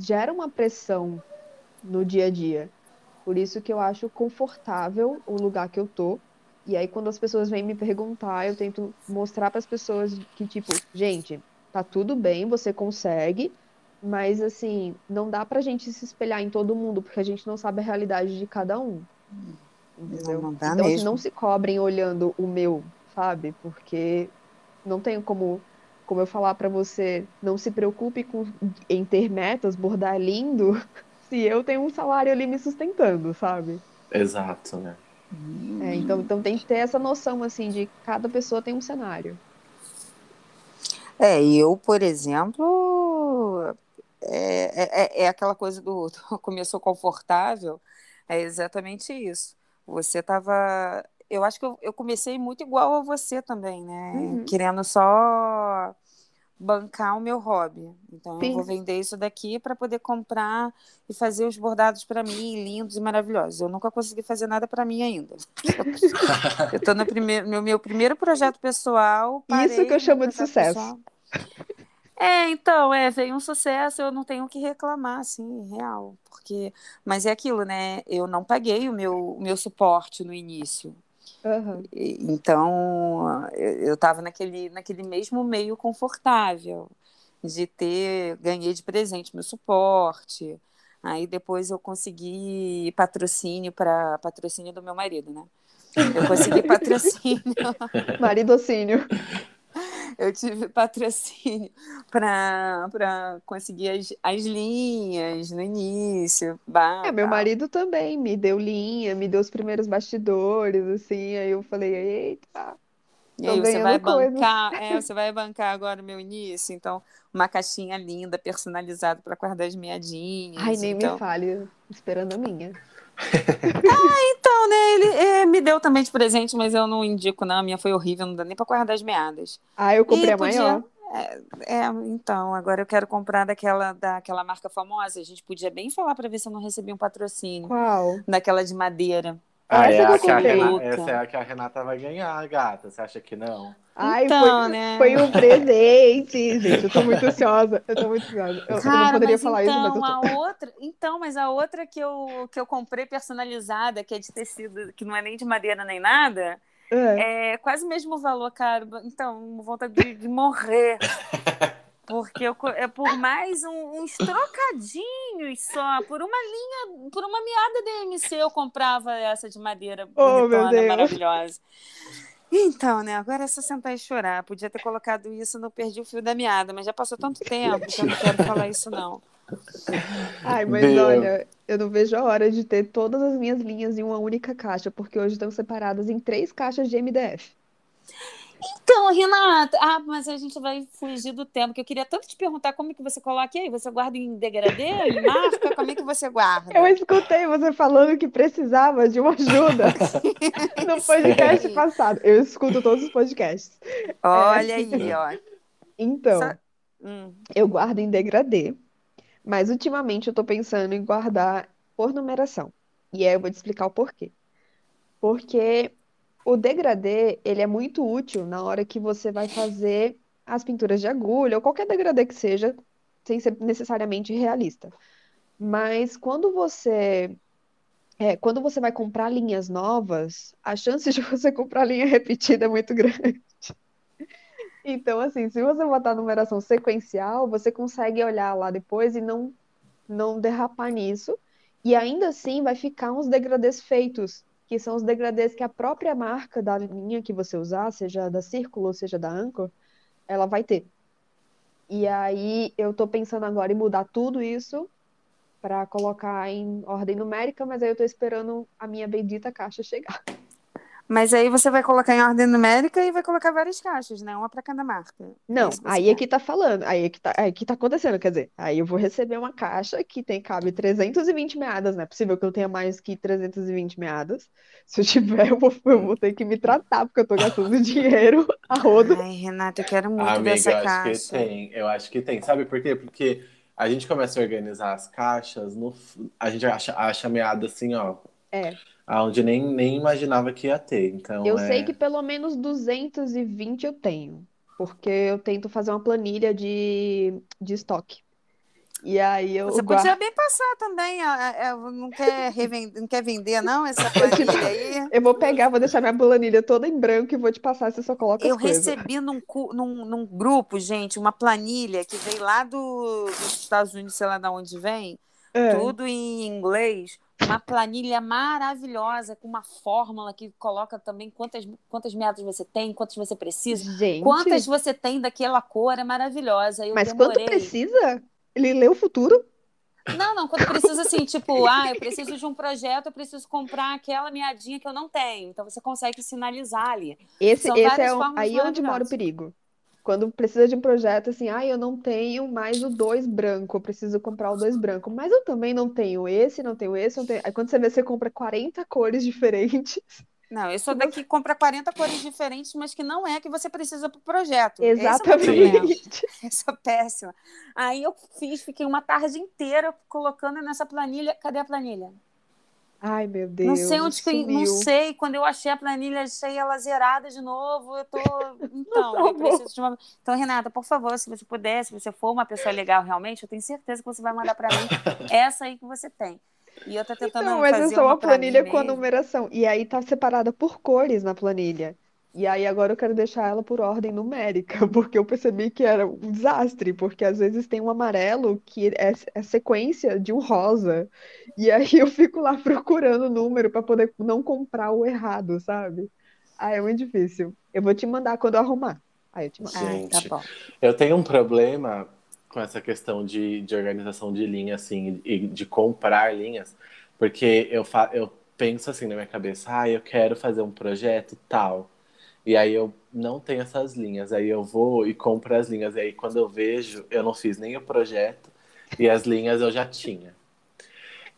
gera uma pressão no dia a dia. Por isso que eu acho confortável o lugar que eu tô. E aí, quando as pessoas vêm me perguntar, eu tento mostrar para as pessoas que, tipo, gente, tá tudo bem, você consegue, mas assim, não dá pra gente se espelhar em todo mundo, porque a gente não sabe a realidade de cada um. Entendeu? Não, não então, assim, não se cobrem olhando o meu, sabe? Porque não tenho como, como eu falar para você, não se preocupe com, em ter metas, bordar lindo, se eu tenho um salário ali me sustentando, sabe? Exato, né? É, então, então tem que ter essa noção, assim, de cada pessoa tem um cenário. É, eu, por exemplo, é, é, é aquela coisa do, do começou confortável, é exatamente isso. Você estava. Eu acho que eu, eu, comecei muito igual a você também, né? Uhum. Querendo só bancar o meu hobby. Então, Sim. eu vou vender isso daqui para poder comprar e fazer os bordados para mim, lindos e maravilhosos. Eu nunca consegui fazer nada para mim ainda. eu estou no primeiro, meu, meu primeiro projeto pessoal. Isso que eu chamo de sucesso. Pessoal. É, então, é, veio um sucesso, eu não tenho o que reclamar, assim, real. Porque, mas é aquilo, né? Eu não paguei o meu, o meu suporte no início. Uhum. Então, eu estava naquele, naquele mesmo meio confortável de ter, ganhei de presente meu suporte. Aí depois eu consegui patrocínio para patrocínio do meu marido, né? Eu consegui patrocínio. Maridocínio eu tive patrocínio para conseguir as, as linhas no início. Bah, é, meu marido também me deu linha, me deu os primeiros bastidores, assim, aí eu falei, eita. E aí você vai coisa. bancar, é, você vai bancar agora o meu início, então uma caixinha linda, personalizada para guardar as meadinhas. Ai, nem então... me fale, esperando a minha ah, então, né? Ele é, me deu também de presente, mas eu não indico, não. A minha foi horrível, não dá nem pra guardar as meadas. Ah, eu comprei e a podia... maior. É, é, então, agora eu quero comprar daquela, daquela marca famosa. A gente podia bem falar para ver se eu não recebi um patrocínio. Qual? Daquela de madeira. Ah, essa, é a que a Renata, essa é a que a Renata vai ganhar, gata. Você acha que não? Ai, então, foi, né? foi um presente, gente. Eu tô muito ansiosa. Eu tô muito ansiosa. Eu, Cara, eu não poderia falar então, isso, mas eu tô... a outra, Então, mas a outra que eu, que eu comprei personalizada, que é de tecido, que não é nem de madeira nem nada, é, é quase o mesmo valor, cara. Então, vontade de, de morrer. Porque eu, é por mais um, uns trocadinhos só, por uma linha, por uma meada DMC, eu comprava essa de madeira oh, bonitona, maravilhosa. Então, né? Agora é só sentar e chorar. Podia ter colocado isso no Perdi o Fio da Meada, mas já passou tanto tempo que eu não quero falar isso, não. Ai, mas Meu. olha, eu não vejo a hora de ter todas as minhas linhas em uma única caixa, porque hoje estão separadas em três caixas de MDF. Então, Renata, ah, mas a gente vai fugir do tempo, que eu queria tanto te perguntar como que você coloca aí. Você guarda em degradê, em marca? Como é que você guarda? Eu escutei você falando que precisava de uma ajuda no podcast passado. Eu escuto todos os podcasts. Olha é... aí, ó. Então. Só... Hum. Eu guardo em degradê, mas ultimamente eu tô pensando em guardar por numeração. E aí eu vou te explicar o porquê. Porque o degradê, ele é muito útil na hora que você vai fazer as pinturas de agulha, ou qualquer degradê que seja, sem ser necessariamente realista. Mas quando você é, quando você vai comprar linhas novas, a chance de você comprar linha repetida é muito grande. Então, assim, se você botar numeração sequencial, você consegue olhar lá depois e não, não derrapar nisso. E ainda assim vai ficar uns degradês feitos, que são os degradês que a própria marca da linha que você usar, seja da Círculo ou seja da Anchor, ela vai ter. E aí eu tô pensando agora em mudar tudo isso para colocar em ordem numérica, mas aí eu tô esperando a minha bendita caixa chegar. Mas aí você vai colocar em ordem numérica e vai colocar várias caixas, né? Uma para cada marca. Não, É aí é que tá falando, aí é que tá, aí que tá acontecendo, quer dizer, aí eu vou receber uma caixa que tem, cabe 320 meadas, não é possível que eu tenha mais que 320 meadas. Se eu tiver, eu vou, eu vou ter que me tratar, porque eu tô gastando dinheiro a rodo. Ai, Renata, eu quero muito ver Amiga, essa eu acho caixa. que tem. Eu acho que tem. Sabe por quê? Porque a gente começa a organizar as caixas, no, a gente acha, acha meada assim, ó. É. Aonde nem, nem imaginava que ia ter. Então, Eu é... sei que pelo menos 220 eu tenho, porque eu tento fazer uma planilha de, de estoque. E aí eu Você guardo. podia bem passar também. é, é, Não quer, revender, não quer vender, não, essa planilha aí? Eu vou pegar, vou deixar minha planilha toda em branco e vou te passar, você só coloca Eu recebi num, num, num grupo, gente, uma planilha que veio lá do, dos Estados Unidos, sei lá de onde vem, É. tudo em inglês. Uma planilha maravilhosa, com uma fórmula que coloca também quantas, quantas metas você tem, quantas você precisa, Gente, quantas você tem daquela cor, é maravilhosa. Eu mas quanto demorei. precisa? Ele lê o futuro? Não, não, quando precisa assim, tipo, ah, eu preciso de um projeto, eu preciso comprar aquela meadinha que eu não tenho. Então você consegue sinalizar ali. Esse, São esse é o- aí onde mora o perigo. Quando precisa de um projeto assim, ah, eu não tenho mais o dois branco, eu preciso comprar o dois branco, mas eu também não tenho esse, não tenho esse, não tenho. Aí quando você vê, você compra 40 cores diferentes. Não, eu sou daqui que compra 40 cores diferentes, mas que não é a que você precisa para o projeto. É o problema. Exatamente. Eu sou péssima. Aí eu fiz, fiquei uma tarde inteira colocando nessa planilha. Cadê a planilha? Ai, meu Deus, não sei onde que eu, não sei. Quando eu achei a planilha, achei ela zerada de novo. Eu tô. Então, eu salvou. preciso de uma. Então, Renata, por favor, se você puder, se você for uma pessoa legal realmente, eu tenho certeza que você vai mandar para mim essa aí que você tem. E eu tô tentando Então, mas é fazer só uma planilha com a numeração. E aí tá separada por cores na planilha. E aí agora eu quero deixar ela por ordem numérica, porque eu percebi que era um desastre, porque às vezes tem um amarelo que é, é sequência de um rosa. E aí eu fico lá procurando o número para poder não comprar o errado, sabe? Ah, é muito difícil. Eu vou te mandar quando eu arrumar. Aí eu te mando. Ah, tá Gente, bom. Eu tenho um problema com essa questão de, de organização de linha, assim, e de comprar linhas, porque eu, fa eu penso assim na minha cabeça, ah, eu quero fazer um projeto tal, e aí eu não tenho essas linhas, aí eu vou e compro as linhas, e aí quando eu vejo, eu não fiz nem o projeto, e as linhas eu já tinha.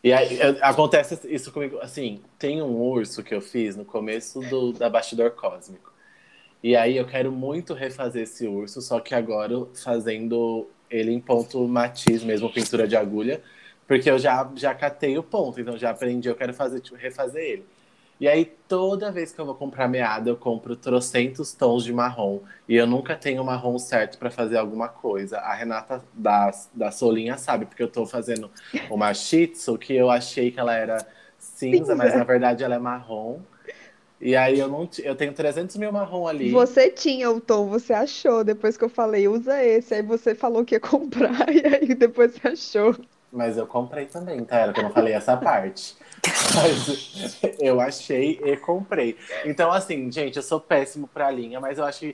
E aí acontece isso comigo, assim, tem um urso que eu fiz no começo do, da Bastidor Cósmico. E aí eu quero muito refazer esse urso, só que agora fazendo ele em ponto matiz mesmo, pintura de agulha, porque eu já, já catei o ponto, então já aprendi, eu quero fazer, tipo, refazer ele. E aí toda vez que eu vou comprar meada, eu compro trocentos tons de marrom, e eu nunca tenho o marrom certo para fazer alguma coisa. A Renata da, da Solinha sabe, porque eu tô fazendo uma shih tzu que eu achei que ela era cinza, Cinza. mas na verdade ela é marrom. E aí eu não eu tenho 300 mil marrom ali. Você tinha o tom, você achou, depois que eu falei, usa esse. Aí você falou que ia comprar, e aí depois você achou. Mas eu comprei também, tá? Era que eu não falei essa parte. Mas eu achei e comprei. Então, assim, gente, eu sou péssimo pra linha, mas eu acho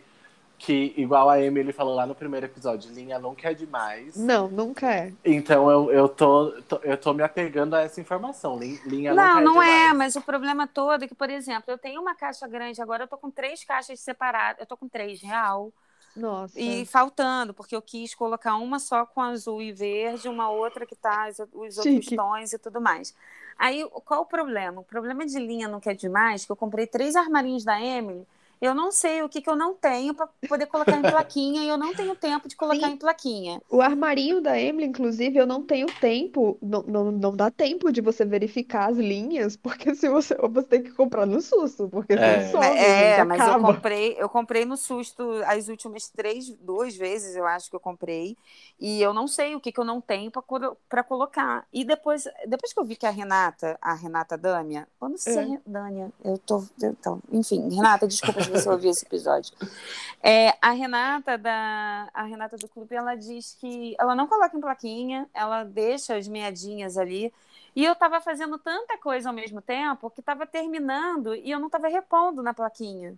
que, igual a Emily falou lá no primeiro episódio, linha nunca é demais. Não, nunca é. Então eu, eu, tô, tô- eu tô me apegando a essa informação. Lin- Linha Não, nunca é não é, demais. mas o problema todo é que, por exemplo, eu tenho uma caixa grande agora, eu tô com três caixas separadas, eu tô com três real Nossa. e faltando, porque eu quis colocar uma só com azul e verde, uma outra que tá os outros Chique. tons e tudo mais. Aí, qual o problema? O problema de linha não quer demais, que eu comprei três armarinhos da Emily eu não sei o que, que eu não tenho para poder colocar em plaquinha e eu não tenho tempo de colocar Sim. em plaquinha. O armarinho da Emily, inclusive, eu não tenho tempo, não, não, não dá tempo de você verificar as linhas, porque se você, ou você tem que comprar no susto, porque É. você some, É, gente, mas eu acaba. comprei, eu comprei no susto as últimas três, duas vezes eu acho que eu comprei, e eu não sei o que, que eu não tenho para colocar. E depois, depois que eu vi que a Renata, a Renata Dâmia, eu não sei, É. Dânia, eu tô, então, enfim, Renata, desculpa se você ouvir esse episódio. É, a Renata da, a Renata do clube, ela diz que ela não coloca em plaquinha, ela deixa as meadinhas ali. E eu estava fazendo tanta coisa ao mesmo tempo que estava terminando e eu não estava repondo na plaquinha.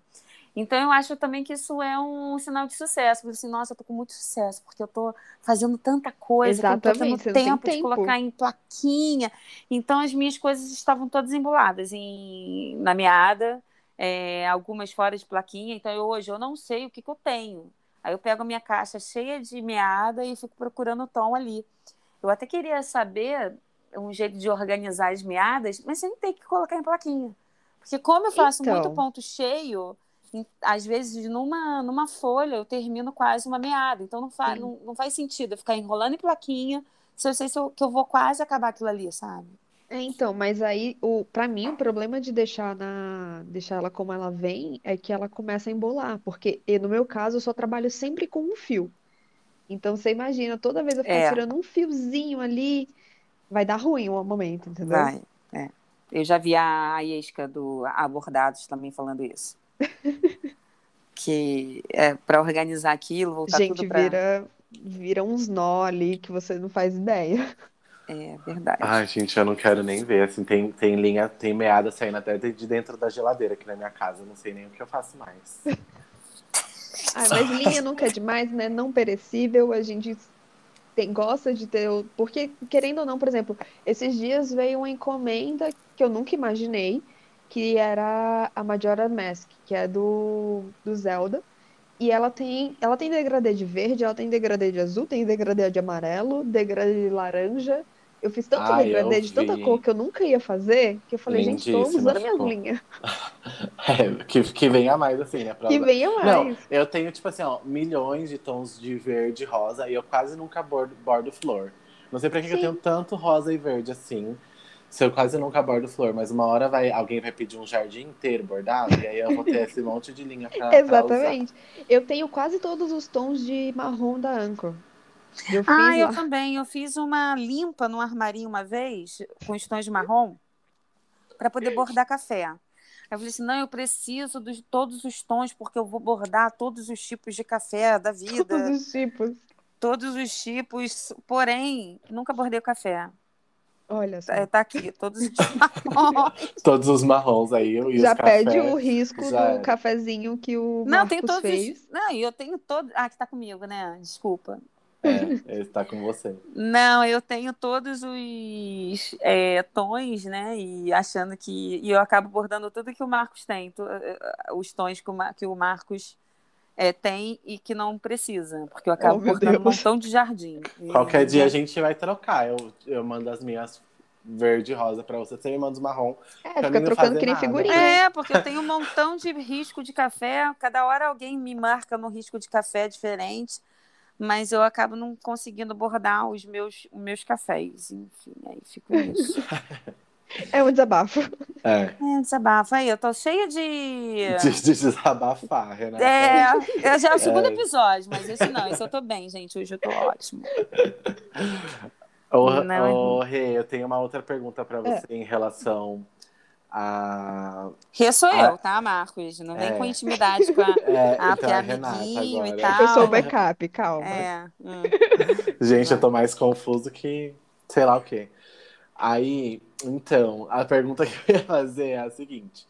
Então eu acho também que isso é um sinal de sucesso. Falei assim, nossa, eu tô com muito sucesso, porque eu tô fazendo tanta coisa, que eu tô tendo Exatamente, você não tem tempo de tempo. colocar em plaquinha. Então as minhas coisas estavam todas emboladas em, na meada, é, algumas fora de plaquinha. Então eu, hoje eu não sei o que, que eu tenho. Aí eu pego a minha caixa cheia de meada e fico procurando o tom ali. Eu até queria saber um jeito de organizar as meadas, mas sem ter que colocar em plaquinha. Porque como eu faço Então. muito ponto cheio, às vezes numa, numa folha eu termino quase uma meada. Então não, fa não, não faz sentido eu ficar enrolando em plaquinha se eu sei se eu- que eu vou quase acabar aquilo ali, sabe? É, então, mas aí, o, pra mim, o problema de deixar na, deixar ela como ela vem é que ela começa a embolar, porque e no meu caso eu só trabalho sempre com um fio. Então você imagina, toda vez eu ficar É. tirando um fiozinho ali, vai dar ruim um momento, entendeu? Vai, é. Eu já vi a Iesca do Abordados também falando isso. que é para organizar aquilo, voltar Gente, tudo para. vira, vira uns nó ali que você não faz ideia. É verdade. Ai, gente, eu não quero nem ver. Assim, tem, tem linha, tem meada saindo até de dentro da geladeira aqui na minha casa. Eu não sei nem o que eu faço mais. Ah, mas linha nunca é demais, né? Não perecível, a gente tem, gosta de ter. Porque, querendo ou não, por exemplo, esses dias veio uma encomenda que eu nunca imaginei, que era a Majora Mask, que é do, do Zelda. E ela tem, ela tem degradê de verde, ela tem degradê de azul, tem degradê de amarelo, degradê de laranja. Eu fiz tanto Ai, degradê de tanta cor que eu nunca ia fazer, que eu falei, gente, tô usando minhas linhas. É, que, que venha mais, assim, né? pra Que venha Não, mais. eu tenho, tipo assim, ó, milhões de tons de verde e rosa e eu quase nunca bordo, bordo flor. Não sei pra que, que eu tenho tanto rosa e verde assim. Se eu quase nunca bordo flor, mas uma hora vai, alguém vai pedir um jardim inteiro bordado e aí eu vou ter esse monte de linha pra, pra. Exatamente. Eu tenho quase todos os tons de marrom da Anchor. Eu fiz Ah, eu também. Eu fiz uma limpa no armarinho uma vez, com os tons de marrom, para poder bordar café. Aí eu falei assim: não, eu preciso de todos os tons, porque eu vou bordar todos os tipos de café da vida, Todos os tipos. todos os tipos. Porém, nunca bordei o café. Olha só. Tá, tá aqui, todos os marrons. Todos os marrons aí e Já pede o risco já do é. cafezinho que o Não, tem Marcos todos fez. os. Não, e eu tenho todo. Ah, que tá comigo, né? Desculpa. É, ele tá com você. Não, eu tenho todos os é, tons, né? E achando que. E eu acabo bordando tudo que o Marcos tem, to- eh, os tons que o, Ma- que o Marcos é, tem e que não precisa, porque eu acabo Oh, bordando um Deus. montão de jardim. E- Qualquer dia a gente vai trocar. Eu, eu mando as minhas verde e rosa pra você, você me manda os marrom. É, fica trocando que nem figurinha. É, porque eu tenho um montão de risco de café. Cada hora alguém me marca no risco de café diferente, mas eu acabo não conseguindo bordar os meus, os meus cafés. Enfim, aí fico nisso. É um desabafo. É. É, desabafa aí, eu tô cheia de. De, de desabafar, Renata. É, eu já é o segundo É. episódio, mas esse não, esse eu tô bem, gente. Hoje eu tô ótimo. Ô, é Rê, eu tenho uma outra pergunta pra você É. em relação a. Rê sou Ah, eu, tá, Marcos? Não vem é. com intimidade com a. É, Ah, então é amiguinho e tal. Eu sou o backup, calma. É. hum. Gente, eu tô mais confuso que sei lá o quê. Aí, então, a pergunta que eu ia fazer é a seguinte: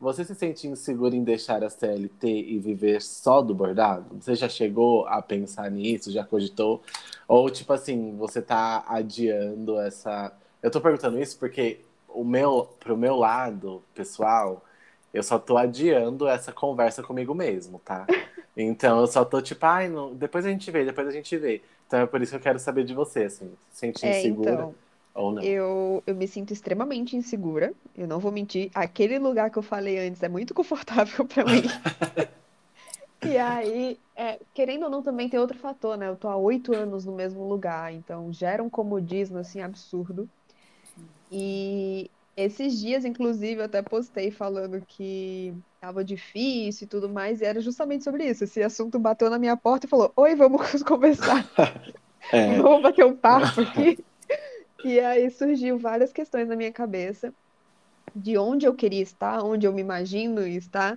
Você se sente inseguro em deixar a CLT e viver só do bordado? Você já chegou a pensar nisso? Já cogitou? Ou, tipo assim, você tá adiando essa. Eu tô perguntando isso porque o meu, pro meu lado pessoal, eu só tô adiando essa conversa comigo mesmo, tá? Então eu só tô tipo, ai, não, depois a gente vê, depois a gente vê. Então é por isso que eu quero saber de você, assim. Se sente É, insegura? então. Ou não? Eu, eu me sinto extremamente insegura. Eu não vou mentir. Aquele lugar que eu falei antes é muito confortável para mim. E aí, é, querendo ou não, também tem outro fator, né? Eu tô há oito anos no mesmo lugar, então gera um comodismo, assim, absurdo. E esses dias, inclusive, eu até postei falando que tava difícil e tudo mais, e era justamente sobre isso. Esse assunto bateu na minha porta e falou: Oi, vamos conversar. É. Vamos bater um papo aqui. E aí surgiu várias questões na minha cabeça de onde eu queria estar, onde eu me imagino estar.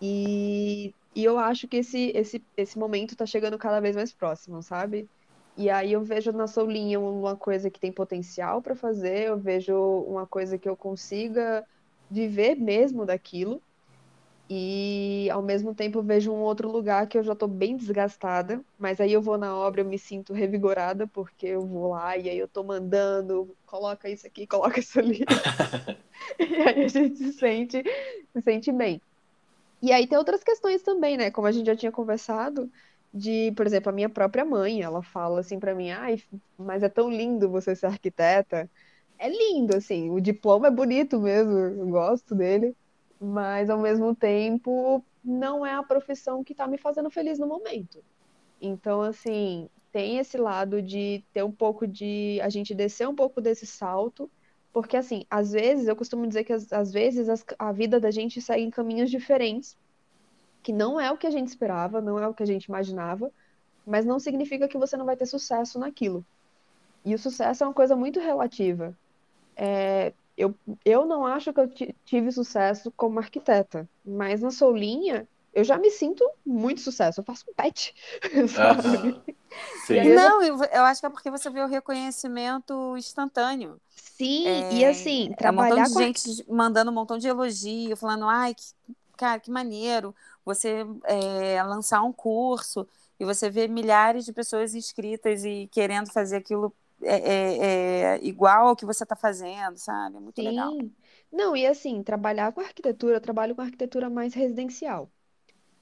E, e eu acho que esse, esse, esse momento está chegando cada vez mais próximo, sabe? E aí eu vejo na Soulinha uma coisa que tem potencial para fazer, eu vejo uma coisa que eu consiga viver mesmo daquilo. E ao mesmo tempo eu vejo um outro lugar que eu já estou bem desgastada, mas aí eu vou na obra, eu me sinto revigorada, porque eu vou lá e aí eu estou mandando, coloca isso aqui, coloca isso ali. e aí a gente se sente, se sente bem. E aí tem outras questões também, né? Como a gente já tinha conversado, de, por exemplo, a minha própria mãe, ela fala assim para mim, ai, mas é tão lindo você ser arquiteta. É lindo, assim, o diploma é bonito mesmo, eu gosto dele mas ao mesmo tempo não é a profissão que está me fazendo feliz no momento. Então, assim, tem esse lado de ter um pouco de a gente descer um pouco desse salto, porque assim, às vezes eu costumo dizer que às, vezes a vida da gente segue em caminhos diferentes, que não é o que a gente esperava, não é o que a gente imaginava, mas não significa que você não vai ter sucesso naquilo. E o sucesso é uma coisa muito relativa. É, eu, eu não acho que eu tive sucesso como arquiteta, mas na Soulinha eu já me sinto muito sucesso. Eu faço um pet. Não, eu, eu, acho que é porque você vê o reconhecimento instantâneo. Sim, é, e assim, trabalhar é um montão de gente mandando um montão de elogio, falando, ai, que, cara, que maneiro você é, lançar um curso e você vê milhares de pessoas inscritas e querendo fazer aquilo é, é, é, igual ao que você está fazendo, sabe? É muito Sim. legal. Não, e assim, trabalhar com arquitetura, eu trabalho com arquitetura mais residencial.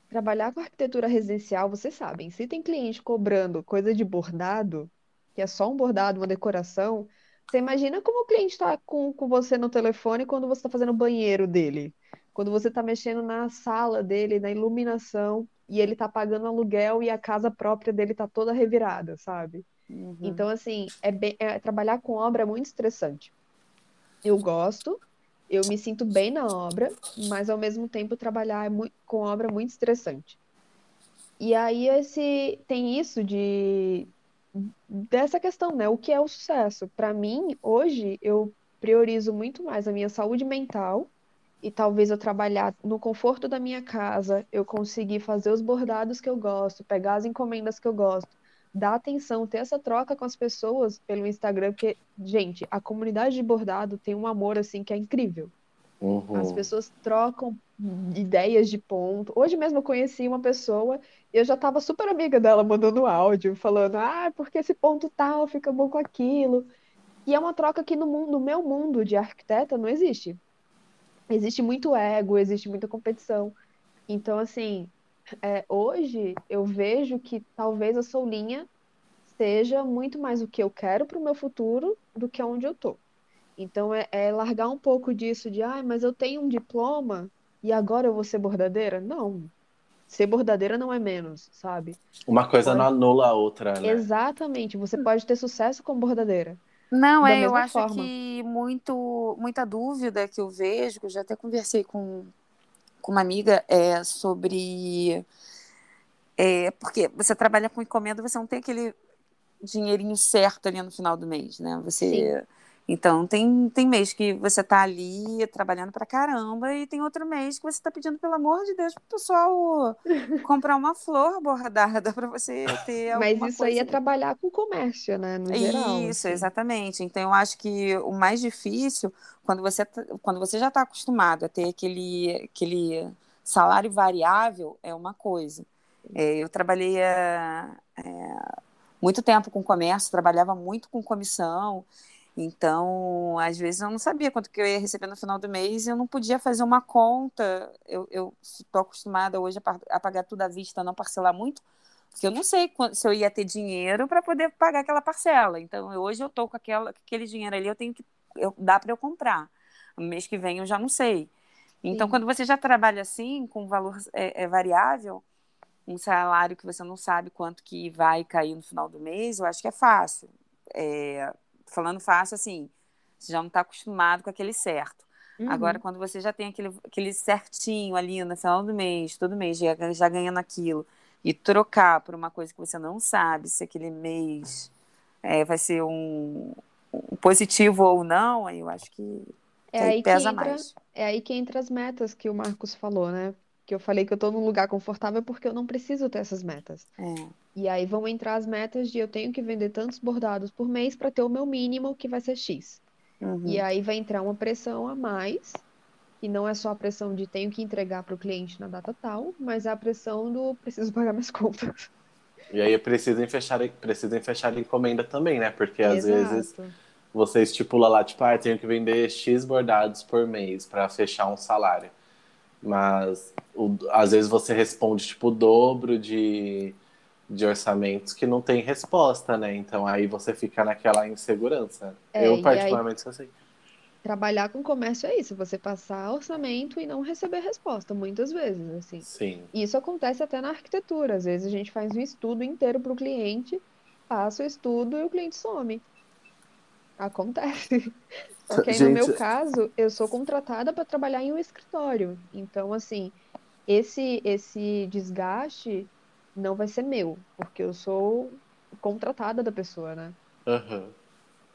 Trabalhar com arquitetura residencial, vocês sabem, se tem cliente cobrando coisa de bordado, que é só um bordado, uma decoração, você imagina como o cliente está com, com você no telefone quando você está fazendo o banheiro dele, quando você está mexendo na sala dele, na iluminação, e ele está pagando aluguel e a casa própria dele está toda revirada, sabe? Uhum. Então, assim, é, bem, é trabalhar com obra é muito estressante. Eu gosto, eu me sinto bem na obra, mas ao mesmo tempo trabalhar é muito, com obra é muito estressante. E aí esse tem isso de dessa questão, né? O que é o sucesso? Para mim, hoje eu priorizo muito mais a minha saúde mental e talvez eu trabalhar no conforto da minha casa, eu conseguir fazer os bordados que eu gosto, pegar as encomendas que eu gosto, dar atenção, ter essa troca com as pessoas pelo Instagram, porque, gente, a comunidade de bordado tem um amor assim que é incrível. Uhum. As pessoas trocam ideias de ponto. Hoje mesmo eu conheci uma pessoa e eu já estava super amiga dela mandando áudio, falando, ah, porque esse ponto tal fica bom com aquilo. E é uma troca que no, mundo, no meu mundo de arquiteta não existe. Existe muito ego, existe muita competição. Então, assim, é, hoje eu vejo que talvez a Soulinha seja muito mais o que eu quero para o meu futuro do que onde eu tô. Então é, é, largar um pouco disso de, ah, mas eu tenho um diploma e agora eu vou ser bordadeira? Não. Ser bordadeira não é menos, sabe? Uma coisa pode... não anula a outra, né? Exatamente. Você pode ter sucesso como bordadeira. Não, é, eu acho forma. que muito, muita dúvida que eu vejo, que eu já até conversei com, com uma amiga é, sobre. É, porque você trabalha com encomenda, você não tem aquele dinheirinho certo ali no final do mês, né? Você. Sim. Então, tem, tem mês que você está ali trabalhando para caramba e tem outro mês que você está pedindo, pelo amor de Deus, para o pessoal comprar uma flor bordada para você ter Mas isso coisa. aí é trabalhar com comércio, né, no geral. Isso, assim. exatamente. Então, eu acho que o mais difícil, quando você, tá, quando você já está acostumado a ter aquele, aquele salário variável, é uma coisa. É, eu trabalhei é, muito tempo com comércio, trabalhava muito com comissão, então, às vezes eu não sabia quanto que eu ia receber no final do mês e eu não podia fazer uma conta. Eu estou acostumada hoje a, a, pagar tudo à vista, não parcelar muito, Porque eu não sei se eu ia ter dinheiro para poder pagar aquela parcela. Então, hoje eu estou com aquela, aquele dinheiro ali, eu tenho que. Eu, dá para eu comprar. No mês que vem eu já não sei. Então, Sim. quando você já trabalha assim, com valor é, é, variável, um salário que você não sabe quanto que vai cair no final do mês, eu acho que é fácil. É, falando fácil, assim, você já não está acostumado com aquele certo. Uhum. Agora, quando você já tem aquele, aquele certinho ali no final do mês, todo mês, já, já ganhando aquilo, e trocar por uma coisa que você não sabe se aquele mês é, vai ser um, um, positivo ou não, aí eu acho que, é aí pesa entra, mais. É aí que entra as metas que o Marcos falou, né? Que eu falei que eu estou num lugar confortável porque eu não preciso ter essas metas. É. E aí vão entrar as metas de eu tenho que vender tantos bordados por mês para ter o meu mínimo, que vai ser X. Uhum. E aí vai entrar uma pressão a mais e não é só a pressão de tenho que entregar para o cliente na data tal, mas é a pressão do preciso pagar minhas contas. E aí precisam fechar, precisam fechar a encomenda também, né? Porque às Exato. vezes você estipula lá, tipo, ah, tenho que vender X bordados por mês para fechar um salário. Mas o, às vezes você responde, tipo, o dobro de, de orçamentos que não tem resposta, né? Então aí você fica naquela insegurança. É, Eu, particularmente, aí... sou assim. Trabalhar com comércio é isso, você passar orçamento e não receber resposta, muitas vezes, assim. Sim. Isso acontece até na arquitetura. Às vezes a gente faz um estudo inteiro para o cliente, passa o estudo e o cliente some. Acontece. Só que aí, gente... no meu caso, eu sou contratada para trabalhar em um escritório. Então, assim, esse, esse desgaste não vai ser meu, porque eu sou contratada da pessoa, né? Uhum.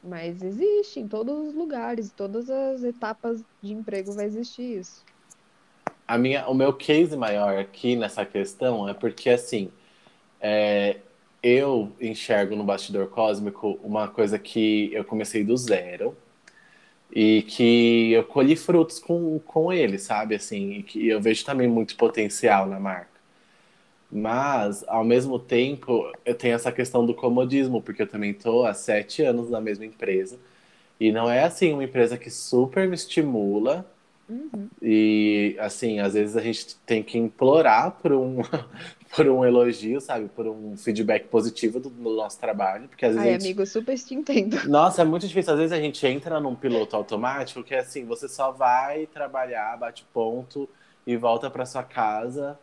Mas existe em todos os lugares, todas as etapas de emprego vai existir isso. A minha, o meu case maior aqui nessa questão é porque, assim, é, eu enxergo no bastidor cósmico uma coisa que eu comecei do zero e que eu colhi frutos com, com ele, sabe? Assim, e que eu vejo também muito potencial na marca. Mas, ao mesmo tempo, eu tenho essa questão do comodismo, porque eu também estou há sete anos na mesma empresa. E não é assim uma empresa que super me estimula. Uhum. E, assim, às vezes a gente tem que implorar por um, por um elogio, sabe? Por um feedback positivo do, do nosso trabalho. Porque às vezes. Ai, gente... amigo, super te entendo. Nossa, é muito difícil. Às vezes a gente entra num piloto automático que é assim: você só vai trabalhar, bate ponto e volta para sua casa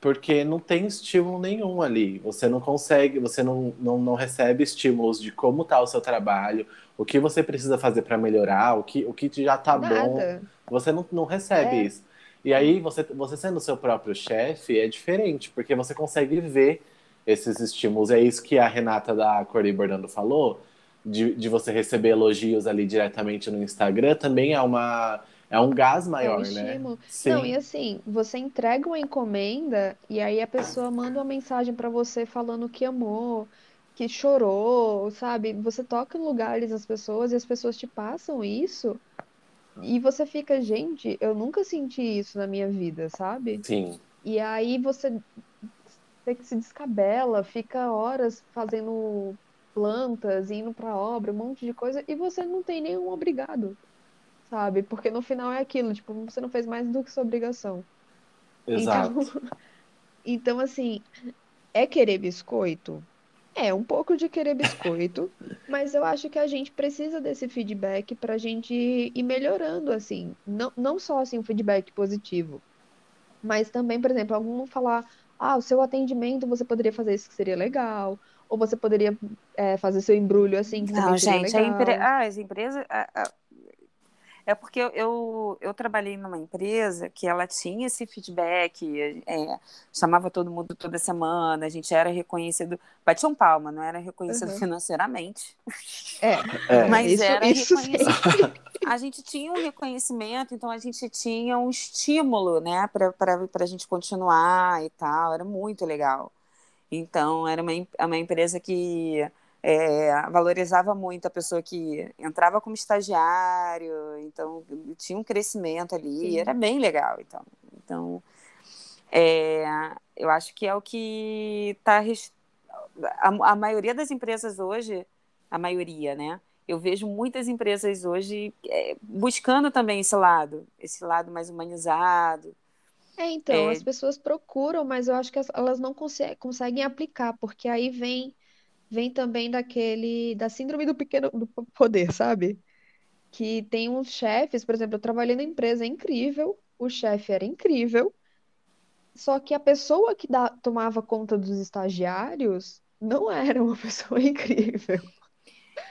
porque não tem estímulo nenhum ali. Você não consegue, você não, não, não recebe estímulos de como está o seu trabalho, o que você precisa fazer para melhorar, o que, o que já está bom. Você não, não recebe é. isso. E aí, você, você sendo seu próprio chefe, é diferente, porque você consegue ver esses estímulos. É isso que a Renata da Corey Bordando falou, de, de você receber elogios ali diretamente no Instagram, também é uma é um gás maior, é um né? Sim. Não, e assim, você entrega uma encomenda e aí a pessoa manda uma mensagem para você falando que amou, que chorou, sabe? Você toca em lugares as pessoas e as pessoas te passam isso. E você fica, gente, eu nunca senti isso na minha vida, sabe? Sim. E aí você se descabela, fica horas fazendo plantas, indo pra obra, um monte de coisa, e você não tem nenhum obrigado sabe? Porque no final é aquilo, tipo, você não fez mais do que sua obrigação. Exato. Então, então assim, é querer biscoito? É um pouco de querer biscoito, mas eu acho que a gente precisa desse feedback pra gente ir melhorando, assim. Não, não só, assim, um feedback positivo, mas também, por exemplo, algum falar, ah, o seu atendimento você poderia fazer isso que seria legal, ou você poderia é, fazer seu embrulho assim que não, gente, legal. A empre... ah, as empresas, é porque eu, eu, eu, trabalhei numa empresa que ela tinha esse feedback, é, chamava todo mundo toda semana, a gente era reconhecido, batia um palma, não era reconhecido uhum. financeiramente. É, é. mas isso, era isso reconhecido. A gente tinha um reconhecimento, então a gente tinha um estímulo, né, para a gente continuar e tal, era muito legal. Então, era uma, uma empresa que é, valorizava muito a pessoa que entrava como estagiário, então tinha um crescimento ali, Sim. era bem legal. Então, então é, eu acho que é o que está. A, a maioria das empresas hoje, a maioria, né? Eu vejo muitas empresas hoje é, buscando também esse lado, esse lado mais humanizado. É, então, É. as pessoas procuram, mas eu acho que as- elas não conse- conseguem aplicar, porque aí vem, vem também daquele, da síndrome do pequeno do po- poder, sabe? Que tem uns chefes, por exemplo, eu trabalhei na empresa incrível, o chefe era incrível, só que a pessoa que dá- tomava conta dos estagiários não era uma pessoa incrível,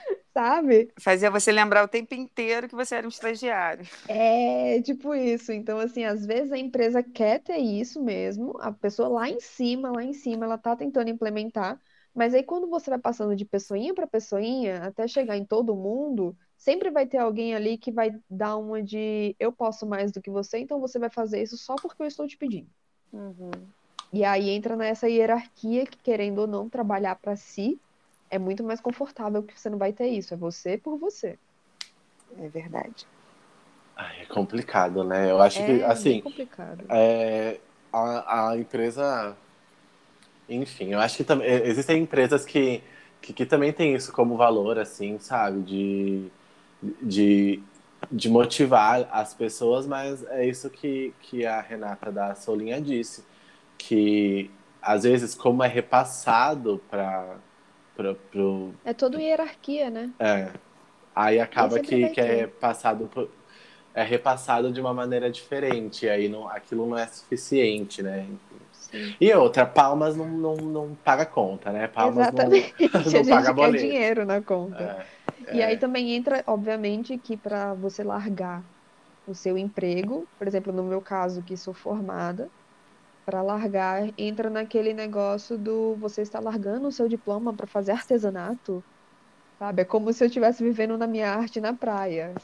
sabe? Fazia você lembrar o tempo inteiro que você era um estagiário. É tipo isso. Então, assim, às vezes a empresa quer ter isso mesmo, a pessoa lá em cima, lá em cima, ela tá tentando implementar, mas aí quando você vai passando de pessoinha para pessoinha, até chegar em todo mundo, sempre vai ter alguém ali que vai dar uma de eu posso mais do que você, então você vai fazer isso só porque eu estou te pedindo. E aí entra nessa hierarquia que, querendo ou não, trabalhar para si é muito mais confortável, porque você não vai ter isso, é você por você. É verdade. Ai, é complicado, né? Eu acho É que, assim, complicado. é, a, a empresa. Enfim, eu acho que também existem empresas que, que, que também têm isso como valor, assim, sabe? De, de, de motivar as pessoas, mas é isso que, que a Renata da Solinha disse. Que às vezes, como é repassado para pro, É toda hierarquia, né? é. Aí acaba que, que é passado por- é repassado de uma maneira diferente, aí não, aquilo não é suficiente, né? Sim. E outra, palmas não, não, não paga conta, né? Palmas não, Exatamente. A não gente paga quer boleto. dinheiro na conta. É, E é. aí também entra, obviamente, que para você largar o seu emprego, por exemplo, no meu caso, que sou formada, para largar, entra naquele negócio do você está largando o seu diploma para fazer artesanato, sabe? É como se eu estivesse vivendo na minha arte na praia.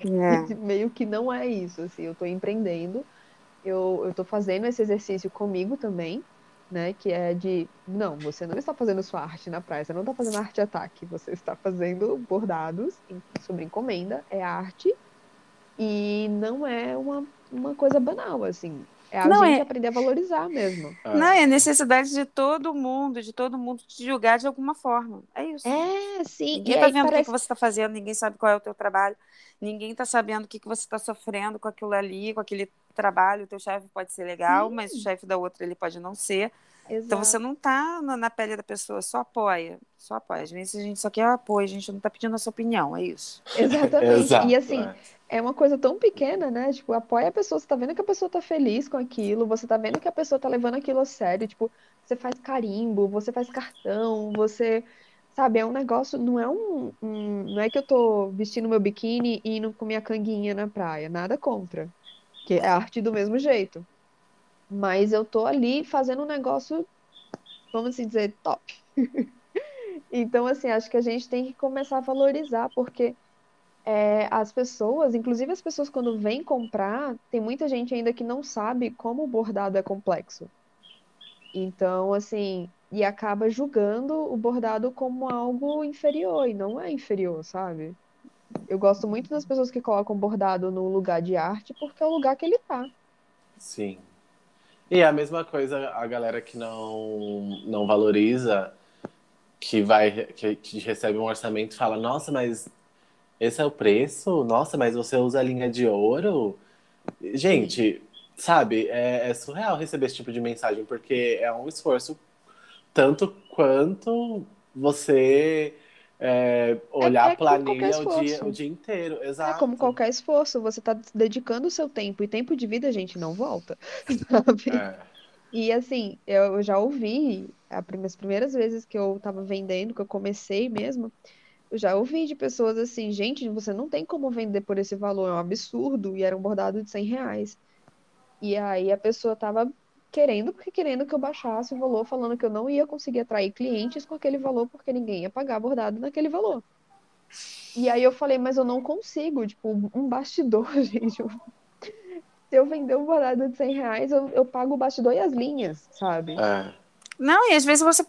É. Meio que não é isso, assim, eu estou empreendendo, eu, eu tô fazendo esse exercício comigo também, né? Que é de, não, você não está fazendo sua arte na praia, você não está fazendo arte ataque, você está fazendo bordados em- sobre encomenda, é arte, e não é uma, uma coisa banal, assim. É a Não, gente é- aprender a valorizar mesmo. É. Não, é necessidade de todo mundo, de todo mundo te julgar de alguma forma. É isso. É, sim, Ninguém e está aí vendo o que, parece... que você está fazendo, ninguém sabe qual é o teu trabalho, ninguém está sabendo o que, que você está sofrendo com aquilo ali, com aquele trabalho. O teu chefe pode ser legal, Sim. mas o chefe da outra ele pode não ser. Então Exato. você não está na, pele da pessoa, só apoia. Só apoia. Às vezes a gente só quer apoio, a gente não está pedindo a sua opinião, é isso. Exatamente. Exato, E assim, é. é uma coisa tão pequena, né? Tipo, apoia a pessoa, você tá vendo que a pessoa tá feliz com aquilo, você tá vendo que a pessoa tá levando aquilo a sério, tipo, você faz carimbo, você faz cartão, você, sabe, é um negócio, não é um, um- não é que eu tô vestindo meu biquíni e indo com minha canguinha na praia, nada contra, que é arte do mesmo jeito. Mas eu tô ali fazendo um negócio, vamos assim dizer, top. Então, assim, acho que a gente tem que começar a valorizar, porque é, as pessoas, inclusive as pessoas quando vêm comprar, tem muita gente ainda que não sabe como o bordado é complexo. Então, assim, e acaba julgando o bordado como algo inferior, e não é inferior, sabe? Eu gosto muito das pessoas que colocam bordado no lugar de arte, porque é o lugar que ele tá. Sim. E é a mesma coisa a galera que não, não valoriza, que vai que, que recebe um orçamento e fala, nossa, mas esse é o preço? Nossa, mas você usa a linha de ouro? Gente, sabe, é, é surreal receber esse tipo de mensagem, porque é um esforço tanto quanto você é, olhar é a como qualquer planilha o dia, o dia inteiro. É Exato. como qualquer esforço, você tá dedicando o seu tempo, e tempo de vida, gente, não volta, sabe? É. E assim, eu já ouvi, a as primeiras vezes que eu tava vendendo, que eu comecei mesmo, eu já ouvi de pessoas assim, gente, você não tem como vender por esse valor, é um absurdo, e era um bordado de 100 reais. E aí a pessoa tava querendo, porque querendo que eu baixasse o valor, falando que eu não ia conseguir atrair clientes com aquele valor, porque ninguém ia pagar bordado naquele valor. E aí eu falei, mas eu não consigo, tipo, um bastidor, gente. eu- Se eu vender um bordado de 100 reais, eu, eu pago o bastidor e as linhas, sabe? É. Não, e às vezes você.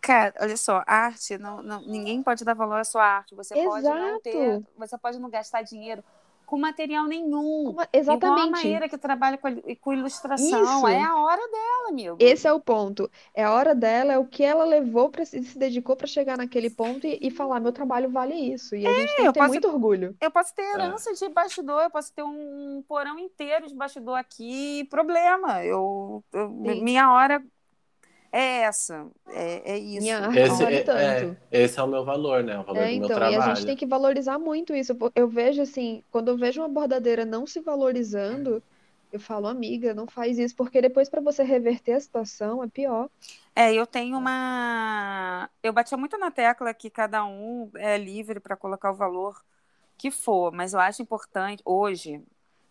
Cara, olha só, arte, não, não, ninguém pode dar valor à sua arte. Você pode não ter, Exato. você pode não gastar dinheiro com material nenhum. Uma- Igual a Exatamente. Maíra que trabalha com, com ilustração. Isso. É a hora dela, amigo. Esse é o ponto. É a hora dela, é o que ela levou para se se dedicou para chegar naquele ponto e, e falar, meu trabalho vale isso. E a gente tem eu que ter posso- muito orgulho. Eu posso ter É. herança de bastidor, eu posso ter um porão inteiro de bastidor aqui, problema. Eu, eu- minha hora é essa, é, é isso. Esse vale é, tanto. é- esse é o meu valor, né? O valor É, do meu então, e a trabalho. gente tem que valorizar muito isso. Eu vejo assim, quando eu vejo uma bordadeira não se valorizando, eu falo, amiga, não faz isso, porque depois para você reverter a situação é pior. É, eu tenho uma. Eu batia muito na tecla que cada um é livre para colocar o valor que for, mas eu acho importante, hoje,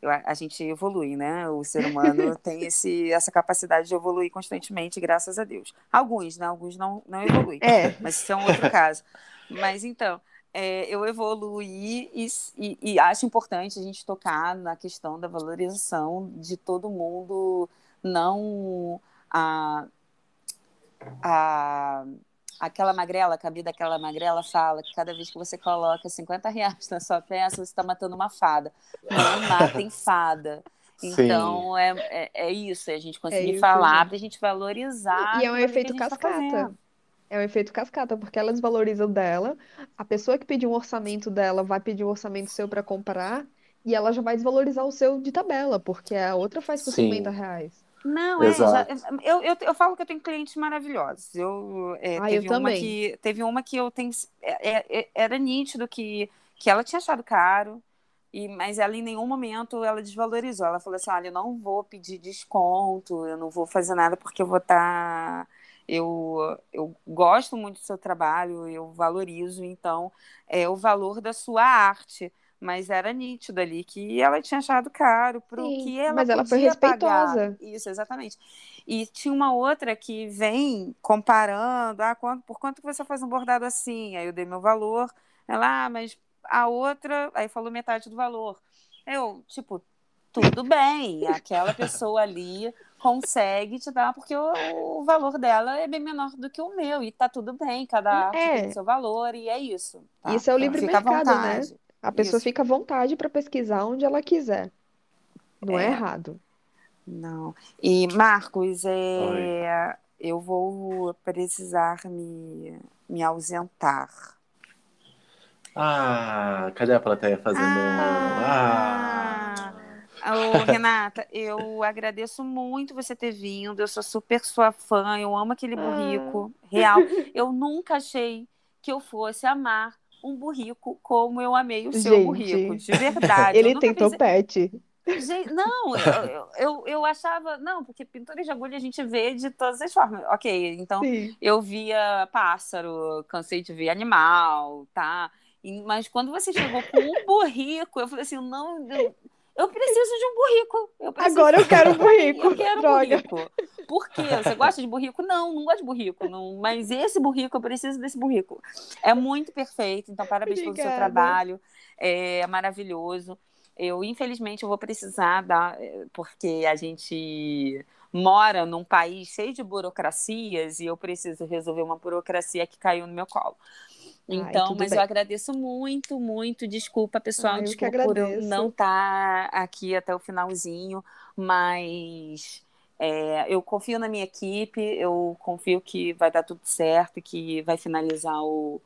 a gente evolui, né? O ser humano tem esse, essa capacidade de evoluir constantemente, graças a Deus. Alguns, né? Alguns não, não evoluem. É. Mas isso é um outro caso. Mas então, é, eu evoluí e, e- e acho importante a gente tocar na questão da valorização de todo mundo, não a, a, aquela magrela, a Cabi daquela magrela fala que cada vez que você coloca 50 reais na sua peça, você está matando uma fada. Não matem fada. Então, é, é, é isso, é a gente conseguir isso, falar para a gente valorizar. E é um efeito tá cascata. fazendo. É um efeito cascata, porque elas valorizam dela, a pessoa que pediu um orçamento dela vai pedir um orçamento seu para comprar, e ela já vai desvalorizar o seu de tabela, porque a outra faz por Sim. 50 reais. Não, é, já- Exato. eu, eu, eu falo que eu tenho clientes maravilhosos. Eu, é, Ah, eu teve uma também. que teve uma que eu tenho é, é, era nítido que, que ela tinha achado caro, e, mas ela em nenhum momento ela desvalorizou. Ela falou assim: olha, eu não vou pedir desconto, eu não vou fazer nada porque eu vou estar. Eu, eu gosto muito do seu trabalho, eu valorizo, então é o valor da sua arte. Mas era nítido ali que ela tinha achado caro pro Sim, que ela mas ela foi podia pagar. respeitosa. Isso, exatamente. E tinha uma outra que vem comparando, ah, quanto, por quanto que você faz um bordado assim? Aí eu dei meu valor. Ela, ah, mas a outra, aí falou metade do valor. Eu, tipo, tudo bem, aquela pessoa ali consegue te dar, porque o, o valor dela é bem menor do que o meu, e tá tudo bem, cada arte É. tem seu valor, e é isso. tá? Isso é o livre Fica à mercado, né? A pessoa Isso. fica à vontade para pesquisar onde ela quiser. Não é É. errado. Não. E, Marcos, é, eu vou precisar me, me ausentar. Ah, cadê a plateia fazendo? Ah! Ah. Ô, Renata, eu agradeço muito você ter vindo. Eu sou super sua fã. Eu amo aquele Ah. burrico. Real. Eu nunca achei que eu fosse amar um burrico como eu amei o seu Gente, burrico. De verdade. Ele tem pensei- topete. Gente, não, eu, eu, eu, achava. Não, porque pintura de agulha a gente vê de todas as formas. Ok, então Sim. eu via pássaro, cansei de ver animal, tá? Mas quando você chegou com um burrico, eu falei assim: não, eu, preciso de um burrico. Eu Agora eu quero um burrico. eu quero Droga. burrico. Por quê? Você gosta de burrico? Não, não gosto de burrico. Não, mas esse burrico, eu preciso desse burrico. É muito perfeito. Então, parabéns pelo seu Obrigada. trabalho. É maravilhoso. Eu, infelizmente, eu vou precisar dar, porque a gente mora num país cheio de burocracias e eu preciso resolver uma burocracia que caiu no meu colo. Ai, Então, tudo mas bem. eu agradeço muito, muito. Desculpa, pessoal, que desculpa por eu não estar aqui até o finalzinho, mas é, eu confio na minha equipe, eu confio que vai dar tudo certo, que vai finalizar o,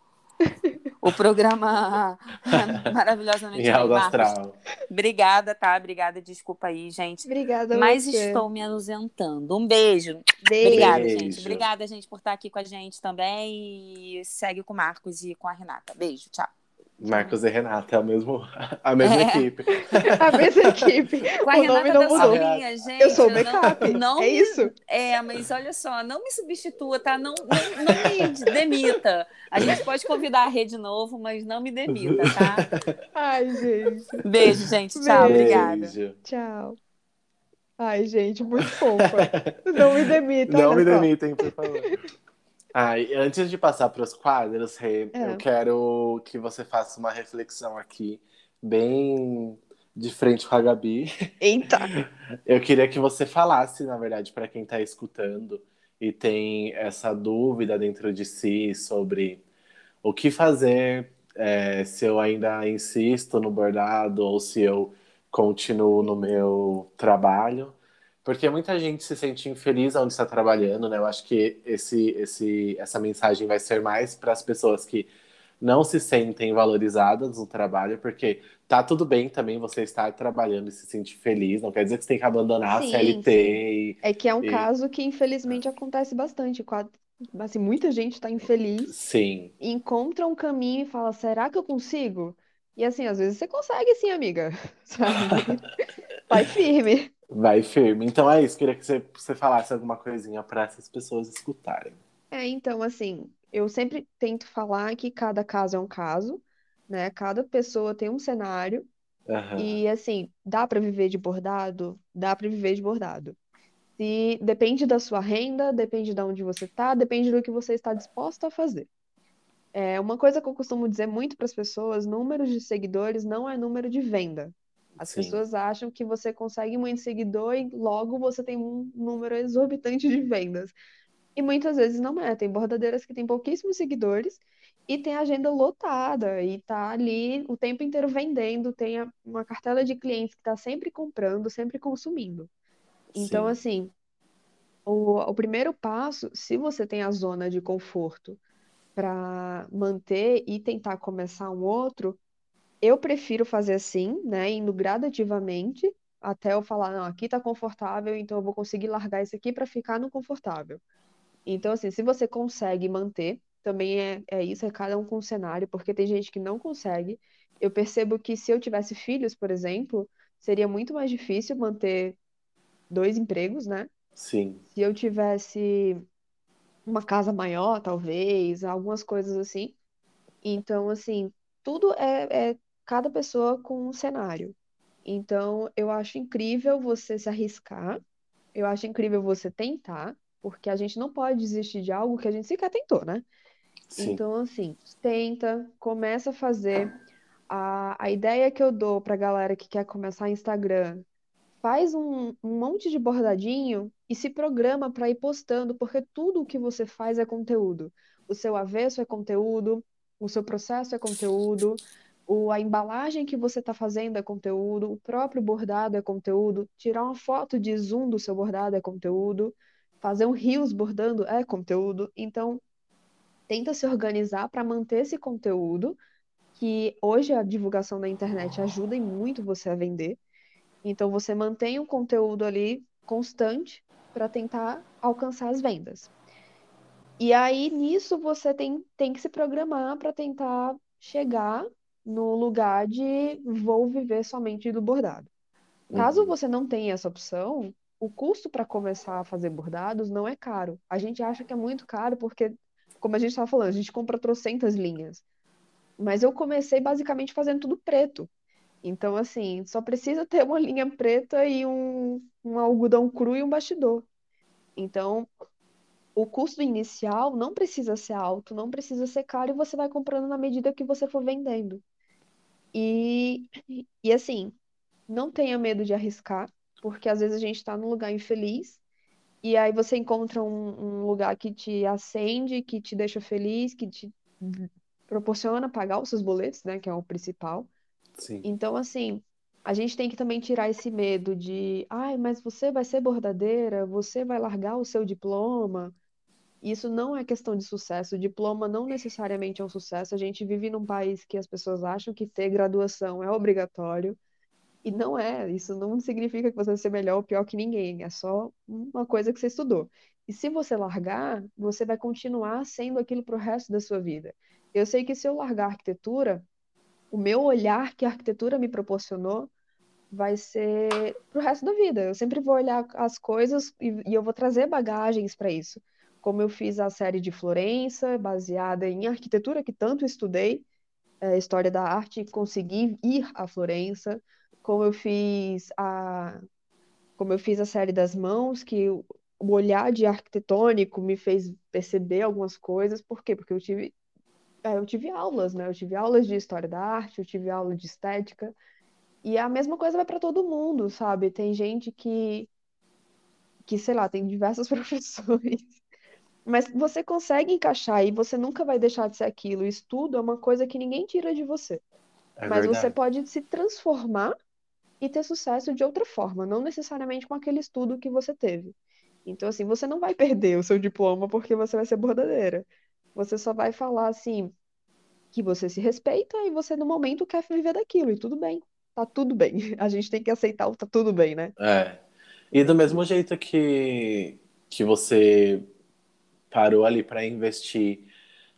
o programa maravilhosamente astral. Obrigada, tá? Obrigada, desculpa aí, gente. Obrigada Mas você. estou me ausentando. Um beijo. Beijo. Obrigada, Beijo. gente. Obrigada, gente, por estar aqui com a gente também. E segue com o Marcos e com a Renata. Beijo, tchau. Marcos e Renata, é a, mesmo, a mesma É. equipe. A mesma equipe. Com a O nome Renata não da mudou. Solinha, gente. Eu sou o não- backup. Não, É me- isso. É, mas olha só, não me substitua, tá? Não, não, não me demita. A gente pode convidar a rede de novo, mas não me demita, tá? Ai, gente. Beijo, gente. Tchau, Beijo. obrigada. Tchau. Ai, gente, muito fofa. Não me demita, Não me só. demitem, por favor. Ai, antes de passar para os quadros, Rê, É. eu quero que você faça uma reflexão aqui, bem de frente com a Gabi. Eita. Eu queria que você falasse, na verdade, para quem está escutando e tem essa dúvida dentro de si sobre o que fazer é, se eu ainda insisto no bordado ou se eu continuo no meu trabalho. Porque muita gente se sente infeliz onde está trabalhando, né? Eu acho que esse, esse, essa mensagem vai ser mais para as pessoas que não se sentem valorizadas no trabalho, porque tá tudo bem também você estar trabalhando e se sentir feliz, não quer dizer que você tem que abandonar sim, a CLT. E, é que é um e... caso que infelizmente acontece bastante. Assim, muita gente está infeliz, sim. encontra um caminho e fala: será que eu consigo? E assim, às vezes você consegue sim, amiga. Sabe? Vai firme. Vai firme. Então é isso, queria que você, você falasse alguma coisinha para essas pessoas escutarem. É, então, assim, eu sempre tento falar que cada caso é um caso, né? Cada pessoa tem um cenário. Uhum. E, assim, dá para viver de bordado? Dá para viver de bordado. Se depende da sua renda, depende de onde você está, depende do que você está disposto a fazer. É uma coisa que eu costumo dizer muito para as pessoas: número de seguidores não é número de venda. As Sim. pessoas acham que você consegue muito seguidor e logo você tem um número exorbitante de vendas. E muitas vezes não é. Tem bordadeiras que têm pouquíssimos seguidores e tem agenda lotada e tá ali o tempo inteiro vendendo, tem uma cartela de clientes que está sempre comprando, sempre consumindo. Então, Sim. assim, o, o primeiro passo, se você tem a zona de conforto para manter e tentar começar um outro, eu prefiro fazer assim, né, indo gradativamente, até eu falar, não, aqui tá confortável, então eu vou conseguir largar isso aqui para ficar no confortável. Então, assim, se você consegue manter, também é, é isso, é cada um com um cenário, porque tem gente que não consegue. Eu percebo que se eu tivesse filhos, por exemplo, seria muito mais difícil manter dois empregos, né? Sim. Se eu tivesse uma casa maior, talvez, algumas coisas assim. Então, assim, tudo é, é cada pessoa com um cenário. Então, eu acho incrível você se arriscar, eu acho incrível você tentar, porque a gente não pode desistir de algo que a gente sequer tentou, né? Sim. Então, assim, tenta, começa a fazer. A, a ideia que eu dou pra galera que quer começar Instagram, faz um, um monte de bordadinho e se programa para ir postando, porque tudo o que você faz é conteúdo. O seu avesso é conteúdo, o seu processo é conteúdo, o, a embalagem que você está fazendo é conteúdo, o próprio bordado é conteúdo, tirar uma foto de zoom do seu bordado é conteúdo, fazer um rios bordando é conteúdo. Então, tenta se organizar para manter esse conteúdo, que hoje a divulgação da internet ajuda muito você a vender. Então, você mantém um conteúdo ali constante para tentar alcançar as vendas. E aí, nisso, você tem, tem que se programar para tentar chegar no lugar de vou viver somente do bordado. Caso uhum. você não tenha essa opção, o custo para começar a fazer bordados não é caro. A gente acha que é muito caro porque, como a gente estava falando, a gente compra trocentas linhas. Mas eu comecei basicamente fazendo tudo preto. Então, assim, só precisa ter uma linha preta e um, um algodão cru e um bastidor. Então, o custo inicial não precisa ser alto, não precisa ser caro e você vai comprando na medida que você for vendendo. E, e assim, não tenha medo de arriscar, porque às vezes a gente está num lugar infeliz e aí você encontra um, um, lugar que te acende, que te deixa feliz, que te proporciona pagar os seus boletos, né, que é o principal. Sim. Então, assim, a gente tem que também tirar esse medo de, ai, mas você vai ser bordadeira, você vai largar o seu diploma. Isso não é questão de sucesso. O diploma não necessariamente é um sucesso. A gente vive num país que as pessoas acham que ter graduação é obrigatório. E não é. Isso não significa que você vai ser melhor ou pior que ninguém. É só uma coisa que você estudou. E se você largar, você vai continuar sendo aquilo pro resto da sua vida. Eu sei que se eu largar arquitetura, o meu olhar que a arquitetura me proporcionou vai ser pro resto da vida. Eu sempre vou olhar as coisas e, e eu vou trazer bagagens para isso. Como eu fiz a série de Florença, baseada em arquitetura que tanto estudei, é, história da arte, e consegui ir a Florença. Como eu fiz a como eu fiz a série das mãos, que o olhar de arquitetônico me fez perceber algumas coisas. Por quê? Porque eu tive é, eu tive aulas, né? Eu tive aulas de história da arte, eu tive aula de estética. E a mesma coisa vai para todo mundo, sabe? Tem gente que, que, sei lá, tem diversas profissões Mas você consegue encaixar e você nunca vai deixar de ser aquilo. O estudo é uma coisa que ninguém tira de você. É Mas você verdade. pode se transformar e ter sucesso de outra forma, não necessariamente com aquele estudo que você teve. Então, assim, você não vai perder o seu diploma porque você vai ser bordadeira. Você só vai falar assim que você se respeita e você no momento quer viver daquilo e tudo bem. Tá tudo bem. A gente tem que aceitar o tá tudo bem, né? É. E do mesmo jeito que, que você parou ali para investir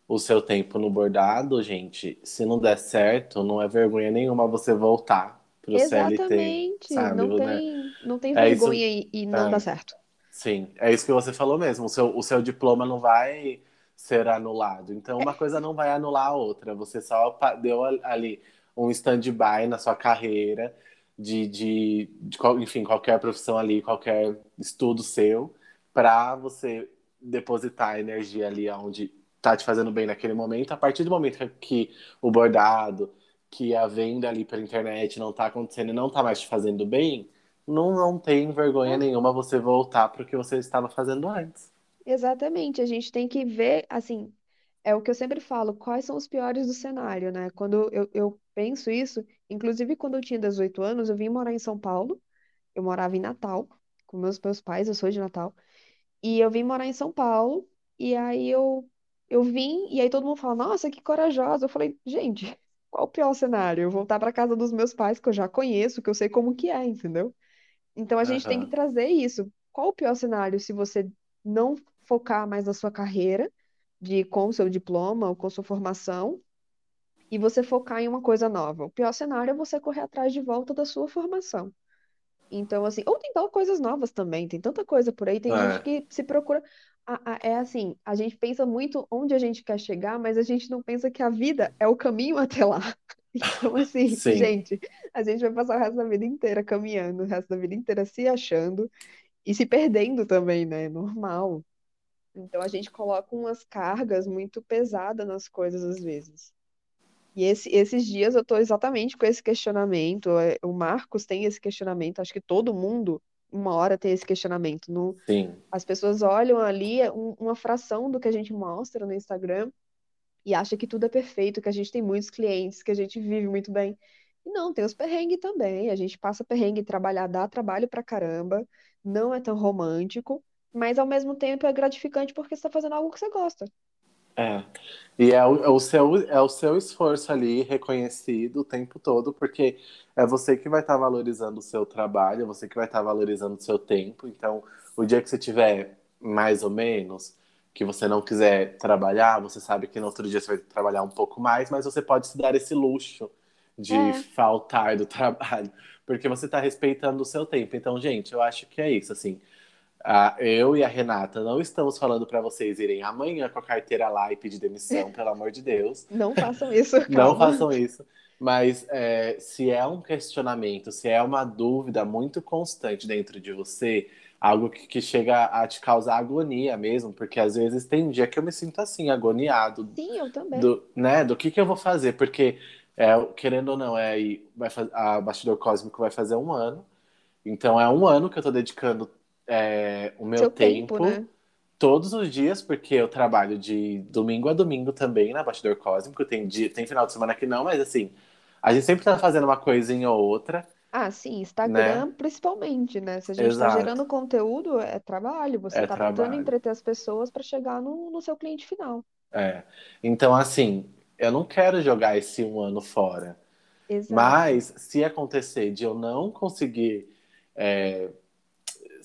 o seu tempo no bordado, gente, se não der certo, não é vergonha nenhuma você voltar pro CLT, Exatamente. Não Né? tem, não tem É isso, vergonha e, e não é. dá certo. Sim, é isso que você falou mesmo. O seu, o seu diploma não vai ser anulado. Então, uma coisa não vai anular a outra. Você só deu ali um stand-by na sua carreira, de, de, de enfim, qualquer profissão ali, qualquer estudo seu, para você depositar a energia ali onde tá te fazendo bem naquele momento. A partir do momento que, o bordado, que a venda ali pela internet não tá acontecendo e não tá mais te fazendo bem, não, não tem vergonha nenhuma você voltar para o que você estava fazendo antes. Exatamente. A gente tem que ver, assim, é o que eu sempre falo, quais são os piores do cenário, né? Quando eu, eu penso isso, inclusive quando eu tinha 18 anos, eu vim morar em São Paulo, eu morava em Natal, com meus, meus pais, eu sou de Natal, e eu vim morar em São Paulo, e aí eu, eu vim, e aí todo mundo fala, nossa, que corajosa. Eu falei, gente, qual o pior cenário? Eu voltar para casa dos meus pais, que eu já conheço, que eu sei como que é, entendeu? Então a gente tem que Aham. trazer isso. Qual o pior cenário se você não focar mais na sua carreira, de com o seu diploma ou com sua formação, e você focar em uma coisa nova? O pior cenário é você correr atrás de volta da sua formação. Então, assim, ou tentar coisas novas também, tem tanta coisa por aí, tem gente É, que se procura. a- a- É assim, a gente pensa muito onde a gente quer chegar, mas a gente não pensa que a vida é o caminho até lá. Então, assim, sim, gente, a gente vai passar o resto da vida inteira caminhando, o resto da vida inteira se achando e se perdendo também, né? Normal. Então, a gente coloca umas cargas muito pesadas nas coisas às vezes. E esse- esses dias eu tô exatamente com esse questionamento. é, O Marcos tem esse questionamento, acho que todo mundo, uma hora, tem esse questionamento. No, sim. as pessoas olham ali é um- uma fração do que a gente mostra no Instagram e acha que tudo é perfeito, que a gente tem muitos clientes, que a gente vive muito bem. E não, tem os perrengues também. A gente passa perrengue, trabalhar dá trabalho pra caramba, não é tão romântico, mas ao mesmo tempo é gratificante porque você tá fazendo algo que você gosta. É. E é o, é o seu, é o seu esforço ali reconhecido o tempo todo, porque é você que vai estar valorizando o seu trabalho, é você que vai estar valorizando o seu tempo. Então, o dia que você tiver mais ou menos, que você não quiser trabalhar, você sabe que no outro dia você vai trabalhar um pouco mais, mas você pode se dar esse luxo de É, faltar do trabalho, porque você está respeitando o seu tempo. Então, gente, eu acho que é isso, assim. Ah, eu e a Renata não estamos falando para vocês irem amanhã com a carteira lá e pedir demissão, pelo amor de Deus. não façam isso, Não calma. façam isso. Mas é, se é um questionamento, se é uma dúvida muito constante dentro de você, algo que, que chega a te causar agonia mesmo, porque às vezes tem dia que eu me sinto assim, agoniado Sim, eu também. do, né, do que que eu vou fazer, porque é, querendo ou não, é, vai a Bastidor Cósmico vai fazer um ano, então é um ano que eu tô dedicando é, o meu Seu tempo, tempo né? todos os dias, porque eu trabalho de domingo a domingo também na Bastidor Cósmico, tem dia, tem final de semana que não, mas assim, a gente sempre tá fazendo uma coisinha ou outra, Ah, sim, né? Instagram principalmente, né? Se a gente está Exato, gerando conteúdo, é trabalho, você é está tentando trabalho. entreter as pessoas para chegar no, no seu cliente final. É. Então, assim, eu não quero jogar esse um ano fora. Exato. Mas se acontecer de eu não conseguir é,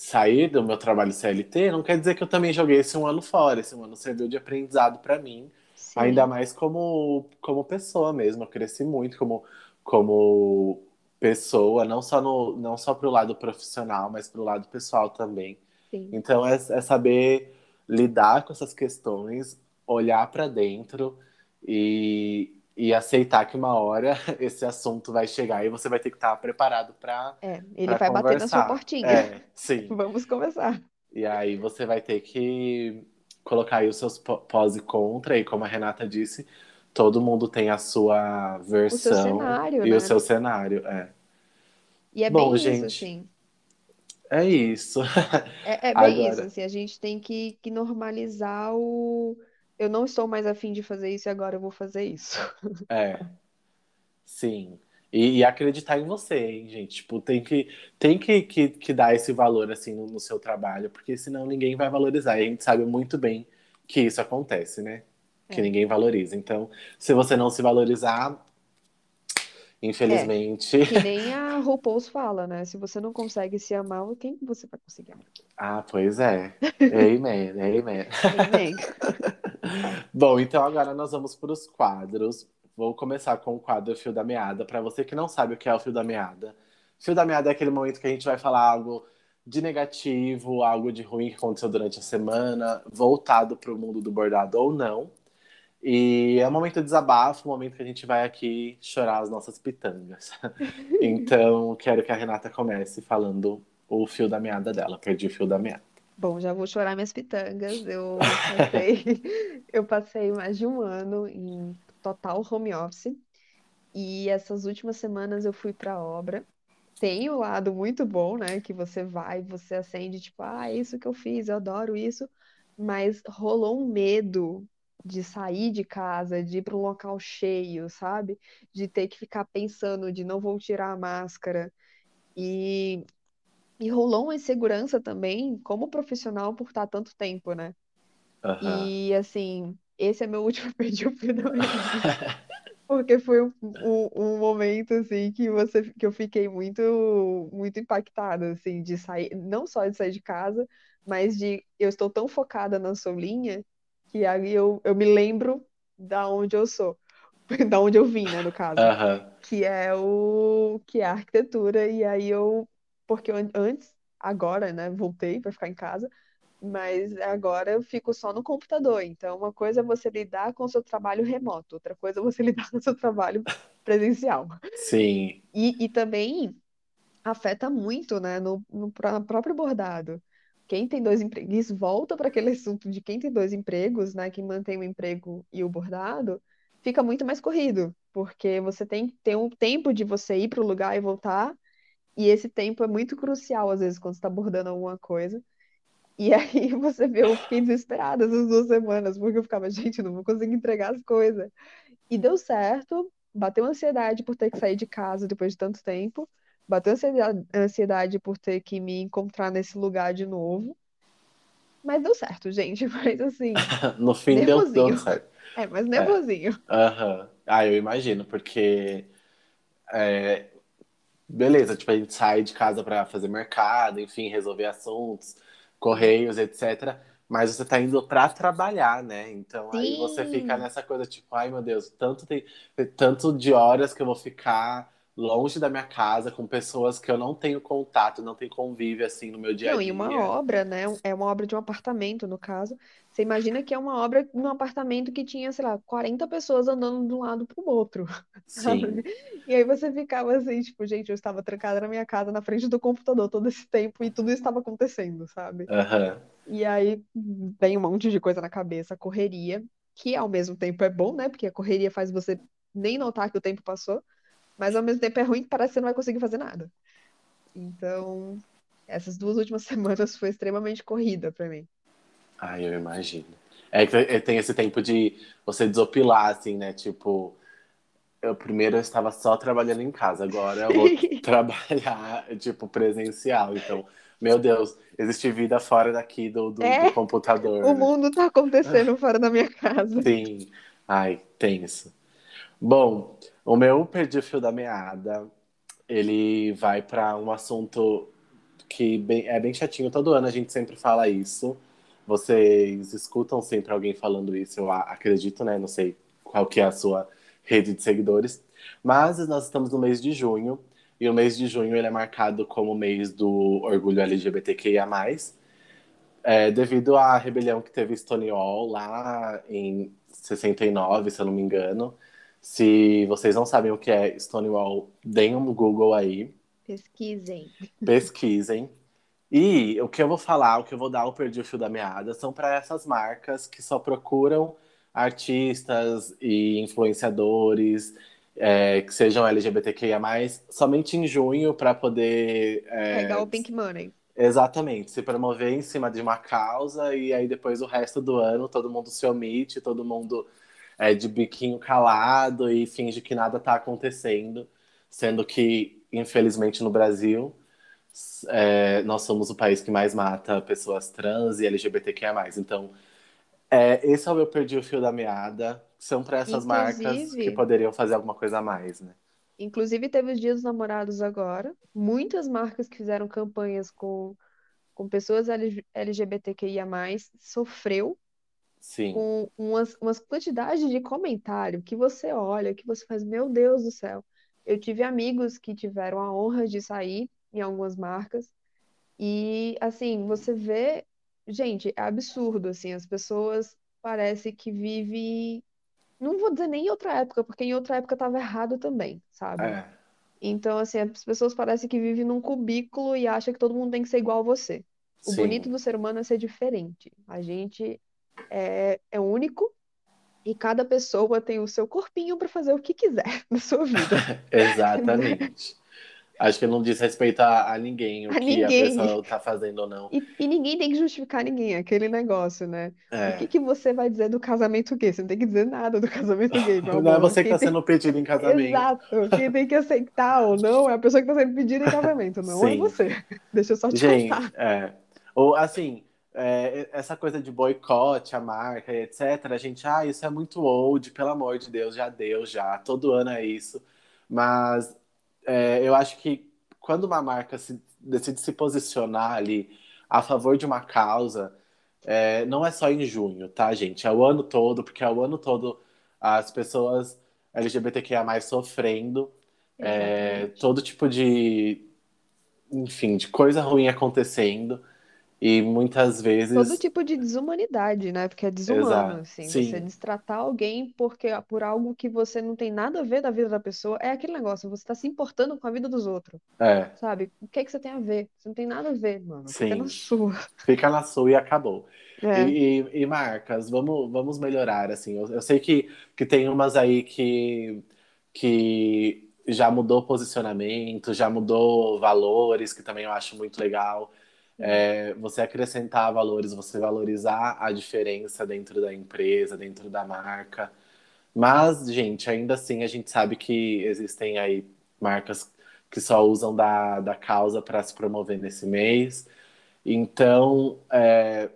sair do meu trabalho CLT, não quer dizer que eu também joguei esse um ano fora. Esse um ano serviu de aprendizado para mim, ainda Sim, mais como, como pessoa mesmo. Eu cresci muito como, como pessoa, não só no, não só pro lado profissional, mas pro lado pessoal também. sim. Então é, é saber lidar com essas questões, olhar para dentro e, e aceitar que uma hora esse assunto vai chegar e você vai ter que estar preparado para É, ele vai bater na sua conversar. portinha. É, sim. Vamos conversar. E aí você vai ter que colocar aí os seus pó- pós e contra, e como a Renata disse, todo mundo tem a sua O versão cenário, e o né? seu cenário. É. E é Bom, bem isso, gente, assim. É isso. É, é bem isso, Agora, assim, a gente tem que, que normalizar o. Eu não estou mais afim de fazer isso e agora eu vou fazer isso. é, sim. E, e acreditar em você, hein, gente? Tipo, tem que, tem que, que, que dar esse valor, assim, no, no seu trabalho, porque senão ninguém vai valorizar. E a gente sabe muito bem que isso acontece, né? Que É. ninguém valoriza. Então, se você não se valorizar, É, infelizmente. que nem a RuPaul's fala, né? Se você não consegue se amar, quem que você vai conseguir amar? Ah, pois é. Amen, amen. Amen. Bom, então agora nós vamos para os quadros. Vou começar com o quadro Fio da Meada. Para você que não sabe o que é o Fio da Meada, Fio da Meada é aquele momento que a gente vai falar algo de negativo, algo de ruim que aconteceu durante a semana, voltado para o mundo do bordado ou não. E é um momento de desabafo, um momento que a gente vai aqui chorar as nossas pitangas. Então, quero que a Renata comece falando o fio da meada dela. Perdi o fio da meada. Bom, já vou chorar minhas pitangas. Eu passei, eu passei mais de um ano em total home office e essas últimas semanas eu fui para obra. Tem o lado muito bom, né? Que você vai, você acende, tipo, ah, é isso que eu fiz, eu adoro isso. Mas rolou um medo de sair de casa, de ir para um local cheio, sabe? De ter que ficar pensando de não vou tirar a máscara. E, e rolou uma insegurança também, como profissional, por estar tanto tempo, né? Aham. E assim, esse é meu último perdi o fio da. Porque foi um, um, um momento assim que você que eu fiquei muito muito impactada assim de sair, não só de sair de casa, mas de eu estou tão focada na Solinha que aí eu, eu me lembro da onde eu sou, da onde eu vim, né, no caso, Aham. que é o que é a arquitetura e aí eu porque eu, an- antes, agora, né, voltei para ficar em casa, mas agora eu fico só no computador. Então, uma coisa é você lidar com o seu trabalho remoto, outra coisa é você lidar com o seu trabalho presencial. Sim. E, e também afeta muito, né, no, no pró- próprio bordado. Quem tem dois empregos, volta para aquele assunto de quem tem dois empregos, né, quem mantém o emprego e o bordado, fica muito mais corrido, porque você tem que ter um tempo de você ir para o lugar e voltar, e esse tempo é muito crucial, às vezes, quando você está bordando alguma coisa. E aí você vê, eu fiquei desesperada essas duas semanas, porque eu ficava, gente, não vou conseguir entregar as coisas. E deu certo, bateu ansiedade por ter que sair de casa depois de tanto tempo, bateu ansiedade, ansiedade por ter que me encontrar nesse lugar de novo, mas deu certo, gente. Mas assim, No fim deu, deu nervosinho. certo. É, mas É. nervosinho. Aham. Ah, eu imagino, porque é, beleza, tipo, a gente sai de casa para fazer mercado, enfim, resolver assuntos, correios, etc. Mas você tá indo para trabalhar, né? Então aí você fica Sim. nessa coisa, tipo, ai meu Deus, tanto tem, tanto de horas que eu vou ficar longe da minha casa com pessoas que eu não tenho contato, não tenho convívio assim no meu dia a Não, e uma dia. obra, né? É uma obra de um apartamento, no caso. Você imagina que é uma obra num apartamento que tinha, sei lá, 40 pessoas andando de um lado para o outro, sabe? Sim. E aí você ficava assim, tipo, gente, eu estava trancada na minha casa, na frente do computador todo esse tempo e tudo estava acontecendo, sabe? Aham. E aí vem um monte de coisa na cabeça, correria, que ao mesmo tempo é bom, né? Porque a correria faz você nem notar que o tempo passou, mas ao mesmo tempo é ruim que parece que você não vai conseguir fazer nada. Então, essas duas últimas semanas foi extremamente corrida para mim. Ai, eu imagino. É que é- tem esse tempo de você desopilar, assim, né? Tipo, eu primeiro eu estava só trabalhando em casa, agora eu vou trabalhar, tipo, presencial. Então, meu Deus, existe vida fora daqui do, do, do É, computador, o né? mundo tá acontecendo fora da minha casa. Sim. Ai, tenso. Bom, o meu perdi o fio da meada. Ele vai para um assunto que bem- é bem chatinho. Todo ano a gente sempre fala isso. Vocês escutam sempre alguém falando isso, eu acredito, né? Não sei qual que é a sua rede de seguidores. Mas nós estamos no mês de junho. E o mês de junho ele é marcado como mês do orgulho LGBTQIA+. É, devido à rebelião que teve Stonewall lá em 69, se eu não me engano. Se vocês não sabem o que é Stonewall, deem um Google aí, Pesquisem. pesquisem. E o que eu vou falar, o que eu vou dar o perdi o fio da meada, são para essas marcas que só procuram artistas e influenciadores é, que sejam LGBTQIA+, somente em junho para poder é, Pegar o Pink Money. Exatamente, se promover em cima de uma causa e aí depois o resto do ano todo mundo se omite, todo mundo é de biquinho calado e finge que nada está acontecendo, sendo que, infelizmente, no Brasil, é, nós somos o país que mais mata pessoas trans e LGBTQIA+. Então, é, esse é o meu perdi o fio da meada. São para essas Inclusive- marcas que poderiam fazer alguma coisa a mais, né? Inclusive, teve os Dias dos Namorados agora. Muitas marcas que fizeram campanhas com, com pessoas LG LGBTQIA+, sofreu Sim, com umas, umas quantidades de comentário que você olha, que você faz, meu Deus do céu. Eu tive amigos que tiveram a honra de sair em algumas marcas e, assim, você vê, gente, é absurdo, assim, as pessoas parece que vivem, não vou dizer nem em outra época, porque em outra época estava errado também, sabe? é, Então, assim, as pessoas parecem que vivem num cubículo e acham que todo mundo tem que ser igual a você. O sim, bonito do ser humano é ser diferente. A gente é, é único e cada pessoa tem o seu corpinho para fazer o que quiser na sua vida. exatamente. Acho que não diz respeito a, a ninguém o A que ninguém. a pessoa tá fazendo ou não. E, e ninguém tem que justificar ninguém, aquele negócio, né? O É. que que você vai dizer do casamento gay? Você não tem que dizer nada do casamento gay, Não é amor. você que Quem está tem- sendo pedido em casamento. Exato. Quem tem que aceitar ou não é a pessoa que está sendo pedida em casamento, não é Sim. você. Deixa eu só te Gente, contar. é. Ou assim, é, essa coisa de boicote a marca etc. A gente, ah, isso é muito old, pelo amor de Deus, já deu, já. Todo ano é isso. Mas é, eu acho que quando uma marca se, decide se posicionar ali a favor de uma causa, é, não é só em junho, tá, gente? É o ano todo, porque é o ano todo as pessoas LGBTQIA sofrendo, é, todo tipo de, enfim, de coisa ruim acontecendo. E muitas vezes. Todo tipo de desumanidade, né? Porque é desumano, Exato. assim, Sim. você destratar alguém porque por algo que você não tem nada a ver da vida da pessoa, é aquele negócio, você tá se importando com a vida dos outros, É, sabe? O que é que você tem a ver? Você não tem nada a ver, mano. Fica na Sim. sua. fica na sua e acabou. É. E, e- e marcas, vamos, vamos melhorar, assim. Eu, eu sei que, que tem umas aí que, que já mudou posicionamento, já mudou valores, que também eu acho muito legal. É, você acrescentar valores, você valorizar a diferença dentro da empresa, dentro da marca. Mas, gente, ainda assim a gente sabe que existem aí marcas que só usam da, da causa para se promover nesse mês. Então, é,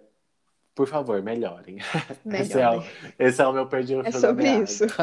por favor, melhorem. Esse é, o, esse é o meu perdi o É sobre isso.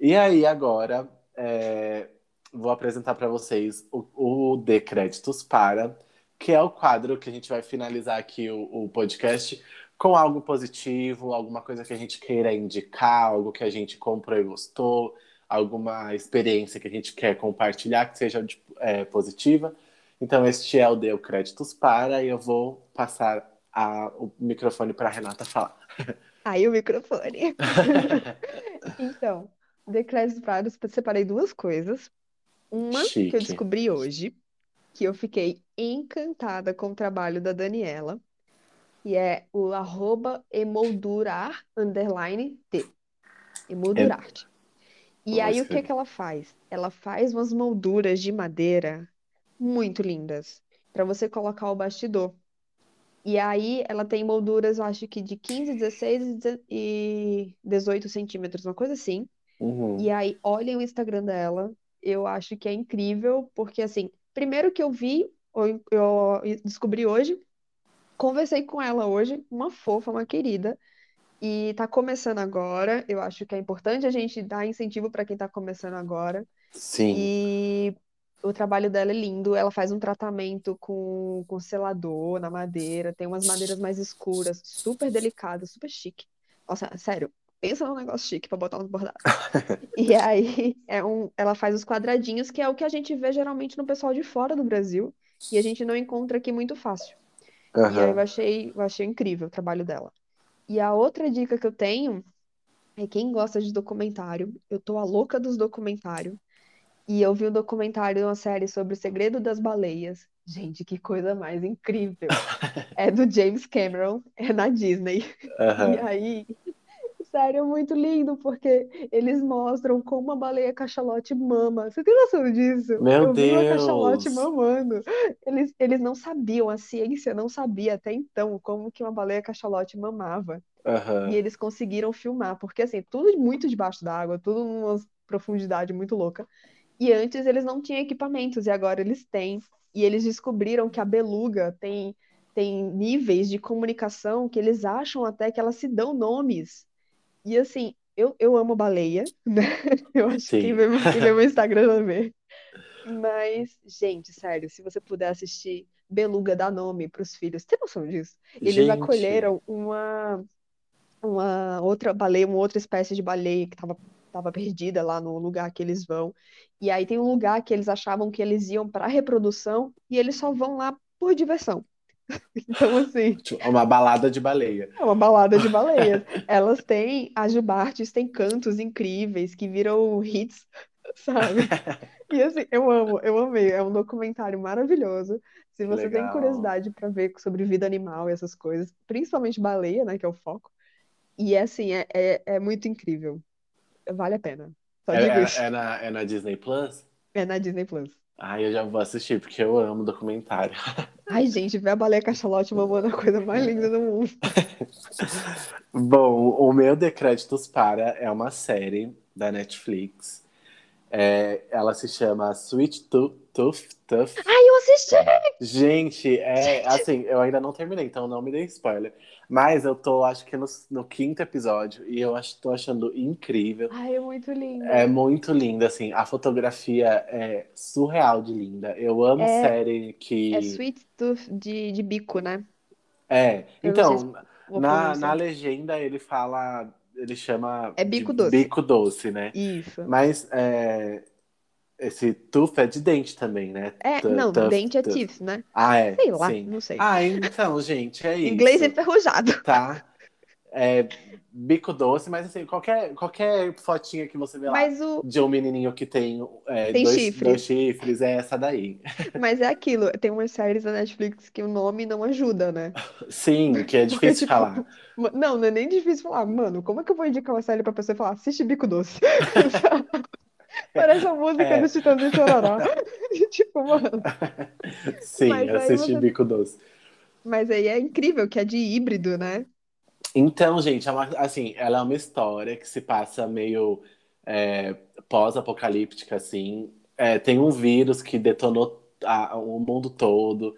E aí, agora, é, vou apresentar para vocês o, o Dê Créditos Para, que é o quadro que a gente vai finalizar aqui o, o podcast com algo positivo, alguma coisa que a gente queira indicar, algo que a gente comprou e gostou, alguma experiência que a gente quer compartilhar que seja tipo, é, positiva. Então, este é o Deu Créditos Para e eu vou passar a- o microfone para Renata falar. Aí o microfone. Então, de créditos para eu separei duas coisas. Uma que eu Chique. descobri hoje, que eu fiquei encantada com o trabalho da Daniela, e é o arroba emoldurar underline T. Emoldurarte. E Vou aí o que escrever. que ela faz? Ela faz umas molduras de madeira muito lindas para você colocar o bastidor. E aí ela tem molduras, eu acho que de 15, 16 e deze- e 18 centímetros, uma coisa assim. Uhum. E aí, olhem o Instagram dela. Eu acho que é incrível, porque assim, primeiro que eu vi, eu, eu descobri hoje, conversei com ela hoje, uma fofa, uma querida, e tá começando agora. Eu acho que é importante a gente dar incentivo para quem tá começando agora. Sim. E o trabalho dela é lindo. Ela faz um tratamento com, com selador na madeira, tem umas madeiras mais escuras, super delicadas, super chique. Nossa, sério, pensa num negócio chique pra botar nos bordados. E aí é um, ela faz os quadradinhos, que é o que a gente vê geralmente no pessoal de fora do Brasil, e a gente não encontra aqui muito fácil. E aí eu achei, eu achei incrível o trabalho dela. E a outra dica que eu tenho é quem gosta de documentário. Eu tô a louca dos documentários. E eu vi um documentário de uma série sobre o segredo das baleias. Gente, que coisa mais incrível. É do James Cameron, é na Disney. E Aham. aí, Sério, é muito lindo, porque eles mostram como a baleia cachalote mama. Você tem noção disso? Meu Eu vi uma cachalote Deus! mamando. Eles, eles não sabiam, a ciência não sabia até então como que uma baleia cachalote mamava. E Aham. eles conseguiram filmar, porque assim, tudo muito debaixo d'água, tudo numa profundidade muito louca. E antes eles não tinham equipamentos, e agora eles têm. E eles descobriram que a beluga tem, tem níveis de comunicação que eles acham até que elas se dão nomes. E assim, eu, eu amo baleia, né? Eu acho que quem Sim. vê, meu- quem vê meu Instagram vai ver. Mas, gente, sério, se você puder assistir Beluga dá nome para os filhos, tem noção disso? Eles Gente, acolheram uma uma outra baleia, uma outra espécie de baleia que estava tava perdida lá no lugar que eles vão. E aí tem um lugar que eles achavam que eles iam para reprodução e eles só vão lá por diversão. Então, assim, tipo, uma balada de baleia. é uma balada de baleias. Elas têm, as jubartes têm cantos incríveis que viram hits, sabe? E assim, eu amo, eu amei. É um documentário maravilhoso. Se você tem legal. curiosidade para ver sobre vida animal e essas coisas, principalmente baleia, né, que é o foco. E assim, é, é, é muito incrível. Vale a pena. É, é, é na, é na Disney Plus? É na Disney Plus. Ai, eu já vou assistir, porque eu amo documentário. Ai, gente, ver a baleia cachalote mamando é a coisa mais linda do mundo. Bom, o meu Decréditos Para é uma série da Netflix. É, ela se chama Sweet Tooth, Tooth. Ai, eu assisti! Gente, é Gente, assim, eu ainda não terminei, então não me dê spoiler. Mas eu tô, acho que no, no quinto episódio, e eu acho, tô achando incrível. ai, é muito É linda. muito linda, assim, a fotografia é surreal de linda. Eu amo É, série é que. Sweet Tooth de, de bico, né? É, Eu se então, vou na, na legenda ele fala, ele chama É bico doce. bico doce, né? Isso. Mas é, esse tooth é de dente também, né? É, não, Tuff, dente é teeth, né? Ah, é, Sei lá, sim. não sei. Ah, então, gente, é Inglês isso, enferrujado. tá? É bico doce, mas assim, qualquer, qualquer fotinha que você vê lá o de um menininho que tem é, tem dois, dois chifres. é essa daí. Mas é aquilo, tem umas séries da Netflix que o nome não ajuda, né? Sim, que é Porque, difícil de tipo, falar. não, não é nem difícil falar, mano, como é que eu vou indicar uma série pra pessoa e falar, assiste Bico Doce? Parece a música do É, Chitãozinho e Chororó. Tipo, mano. sim, Mas aí assisti você. bico doce. Mas aí é incrível que é de híbrido, né? Então, gente, é uma, assim, ela é uma história que se passa meio é, pós-apocalíptica, assim. É, tem um vírus que detonou a- o mundo todo.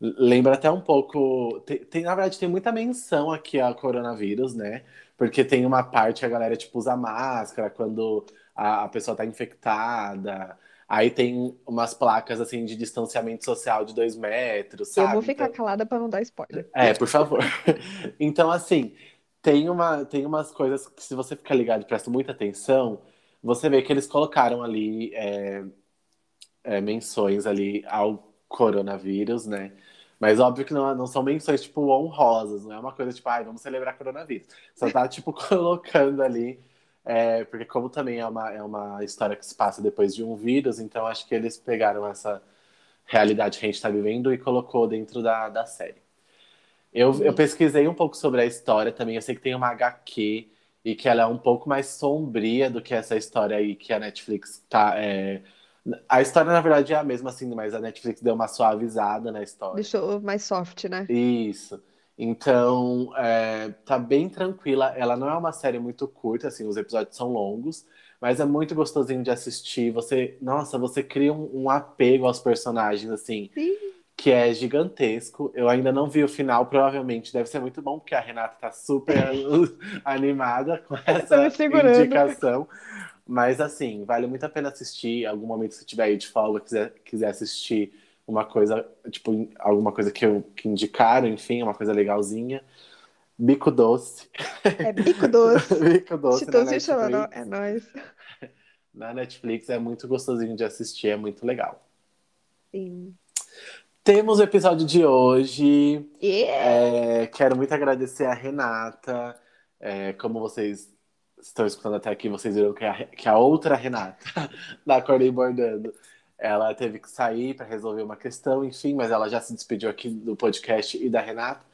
Lembra até um pouco. Tem, tem- na verdade, tem muita menção aqui ao coronavírus, né? Porque tem uma parte que a galera, tipo, usa máscara quando a, a pessoa tá infectada. Aí tem umas placas, assim, de distanciamento social de dois metros, Eu vou sabe? ficar Então, calada pra não dar spoiler. é, por favor. Então, assim, tem uma, tem umas coisas que, se você ficar ligado e presta muita atenção, você vê que eles colocaram ali é, é, menções ali ao coronavírus, né? Mas óbvio que não, não são menções, tipo, honrosas, não é uma coisa tipo, ai, vamos celebrar coronavírus. Só tá, tipo, colocando ali, é, porque como também é uma, é uma história que se passa depois de um vírus, então acho que eles pegaram essa realidade que a gente tá vivendo e colocou dentro da, da série. Eu, eu E pesquisei um pouco sobre a história também. Eu sei que tem uma HQ e que ela é um pouco mais sombria do que essa história aí que a Netflix tá. é, A história, na verdade, é a mesma, assim, mas a Netflix deu uma suavizada na história. deixou mais soft, né? Isso. Então, é, tá bem tranquila. Ela não é uma série muito curta, assim, os episódios são longos, mas é muito gostosinho de assistir. Você, nossa, você cria um, um apego aos personagens, assim Sim. que é gigantesco. Eu ainda não vi o final, provavelmente deve ser muito bom, porque a Renata tá super animada com me essa indicação. Mas assim, vale muito a pena assistir. Algum momento, se tiver aí de folga, quiser, quiser assistir uma coisa, tipo, alguma coisa que, eu, que indicaram, enfim, uma coisa legalzinha. Bico Doce. É Bico Doce. Bico Doce Chitãozinho e Chororó, é nóis. Na Netflix é muito gostosinho de assistir, é muito legal. Sim. Temos o episódio de hoje. Yeah! É, quero muito agradecer a Renata. É, como vocês estão escutando até aqui, vocês viram que a, que a outra Renata, da Acordei Bordando, ela teve que sair para resolver uma questão, enfim, mas ela já se despediu aqui do podcast e da Renata.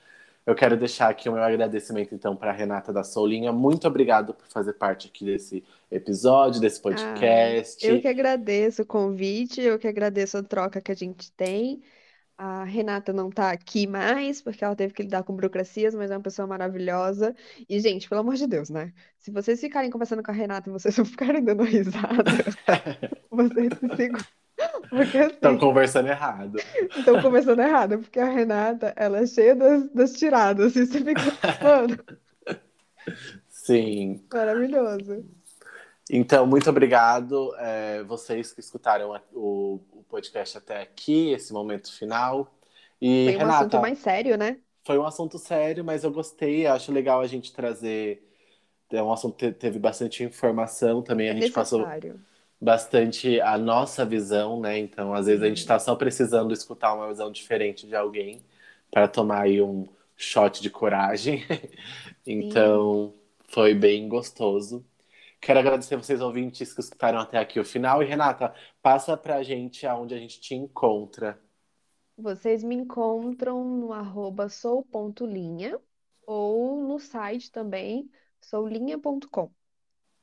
Eu quero deixar aqui o meu agradecimento, então, para Renata da Soulinha. Muito obrigado por fazer parte aqui desse episódio, desse podcast. Ah, eu que agradeço o convite, eu que agradeço a troca que a gente tem. A Renata não tá aqui mais, porque ela teve que lidar com burocracias, mas é uma pessoa maravilhosa. E, gente, pelo amor de Deus, né? Se vocês ficarem conversando com a Renata e vocês não ficarem dando risada, vocês se seguram. Estão assim, conversando errado. Estão conversando errado, porque a Renata, ela é cheia das, das tiradas, e você fica, mano. Sim. Maravilhoso. Então, muito obrigado, é, vocês que escutaram o, o, podcast até aqui, esse momento final. E, foi um Renata, assunto mais sério, né? Foi um assunto sério, mas eu gostei, acho legal a gente trazer. É um assunto que teve bastante informação também, a é gente necessário. passou bastante a nossa visão, né? Então, às vezes a gente está só precisando escutar uma visão diferente de alguém para tomar aí um shot de coragem. então, foi bem gostoso. Quero agradecer vocês ouvintes que escutaram até aqui o final. E Renata, passa pra gente aonde a gente te encontra. Vocês me encontram no arroba sou.linha ou no site também, soulinha.com.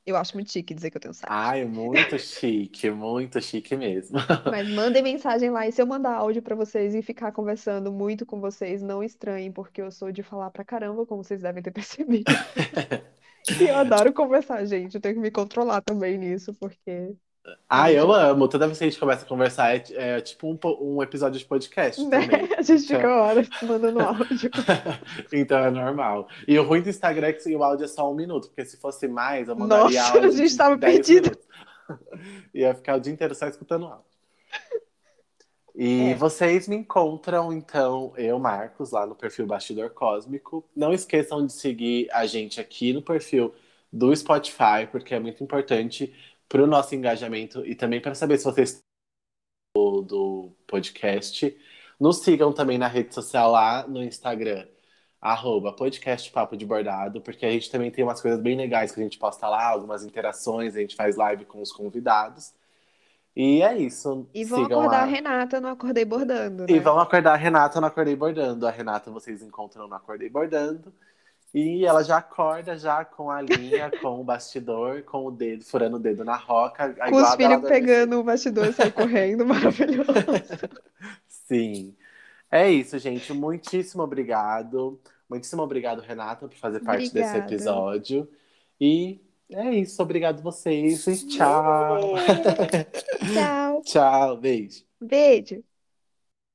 Eu acho muito chique dizer que eu tenho site. Ai, muito chique, muito chique mesmo. Mas mandem mensagem lá. E se eu mandar áudio para vocês e ficar conversando muito com vocês, não estranhem, porque eu sou de falar pra caramba, como vocês devem ter percebido. E eu adoro conversar, gente. Eu tenho que me controlar também nisso, porque. Ah, eu amo. Toda vez que a gente começa a conversar, é, é tipo um, um, episódio de podcast. Né? A gente fica então... horas mandando áudio. então é normal. E o ruim do Instagram é que o áudio é só um minuto, porque se fosse mais, eu mandaria Nossa, áudio. A gente tava perdido. Ia ficar o dia inteiro só escutando áudio. E é. vocês me encontram, então, eu, Marcos, lá no perfil Bastidor Cósmico. Não esqueçam de seguir a gente aqui no perfil do Spotify, porque é muito importante para o nosso engajamento e também para saber se vocês do, do podcast. Nos sigam também na rede social lá no Instagram, arroba podcast Papo de Bordado, porque a gente também tem umas coisas bem legais que a gente posta lá, algumas interações, a gente faz live com os convidados. E é isso. E vão Sigam acordar lá. a Renata no Acordei Bordando, E né? vão acordar a Renata no Acordei Bordando. A Renata vocês encontram no Acordei Bordando. E ela já acorda já com a linha, com o bastidor, com o dedo, furando o dedo na roca. Com os filhos pegando o bastidor e correndo, maravilhoso. Sim. É isso, gente. Muitíssimo obrigado. Muitíssimo obrigado, Renata, por fazer parte Obrigada. desse episódio. E é isso, obrigado vocês e tchau. tchau. tchau, beijo. Beijo.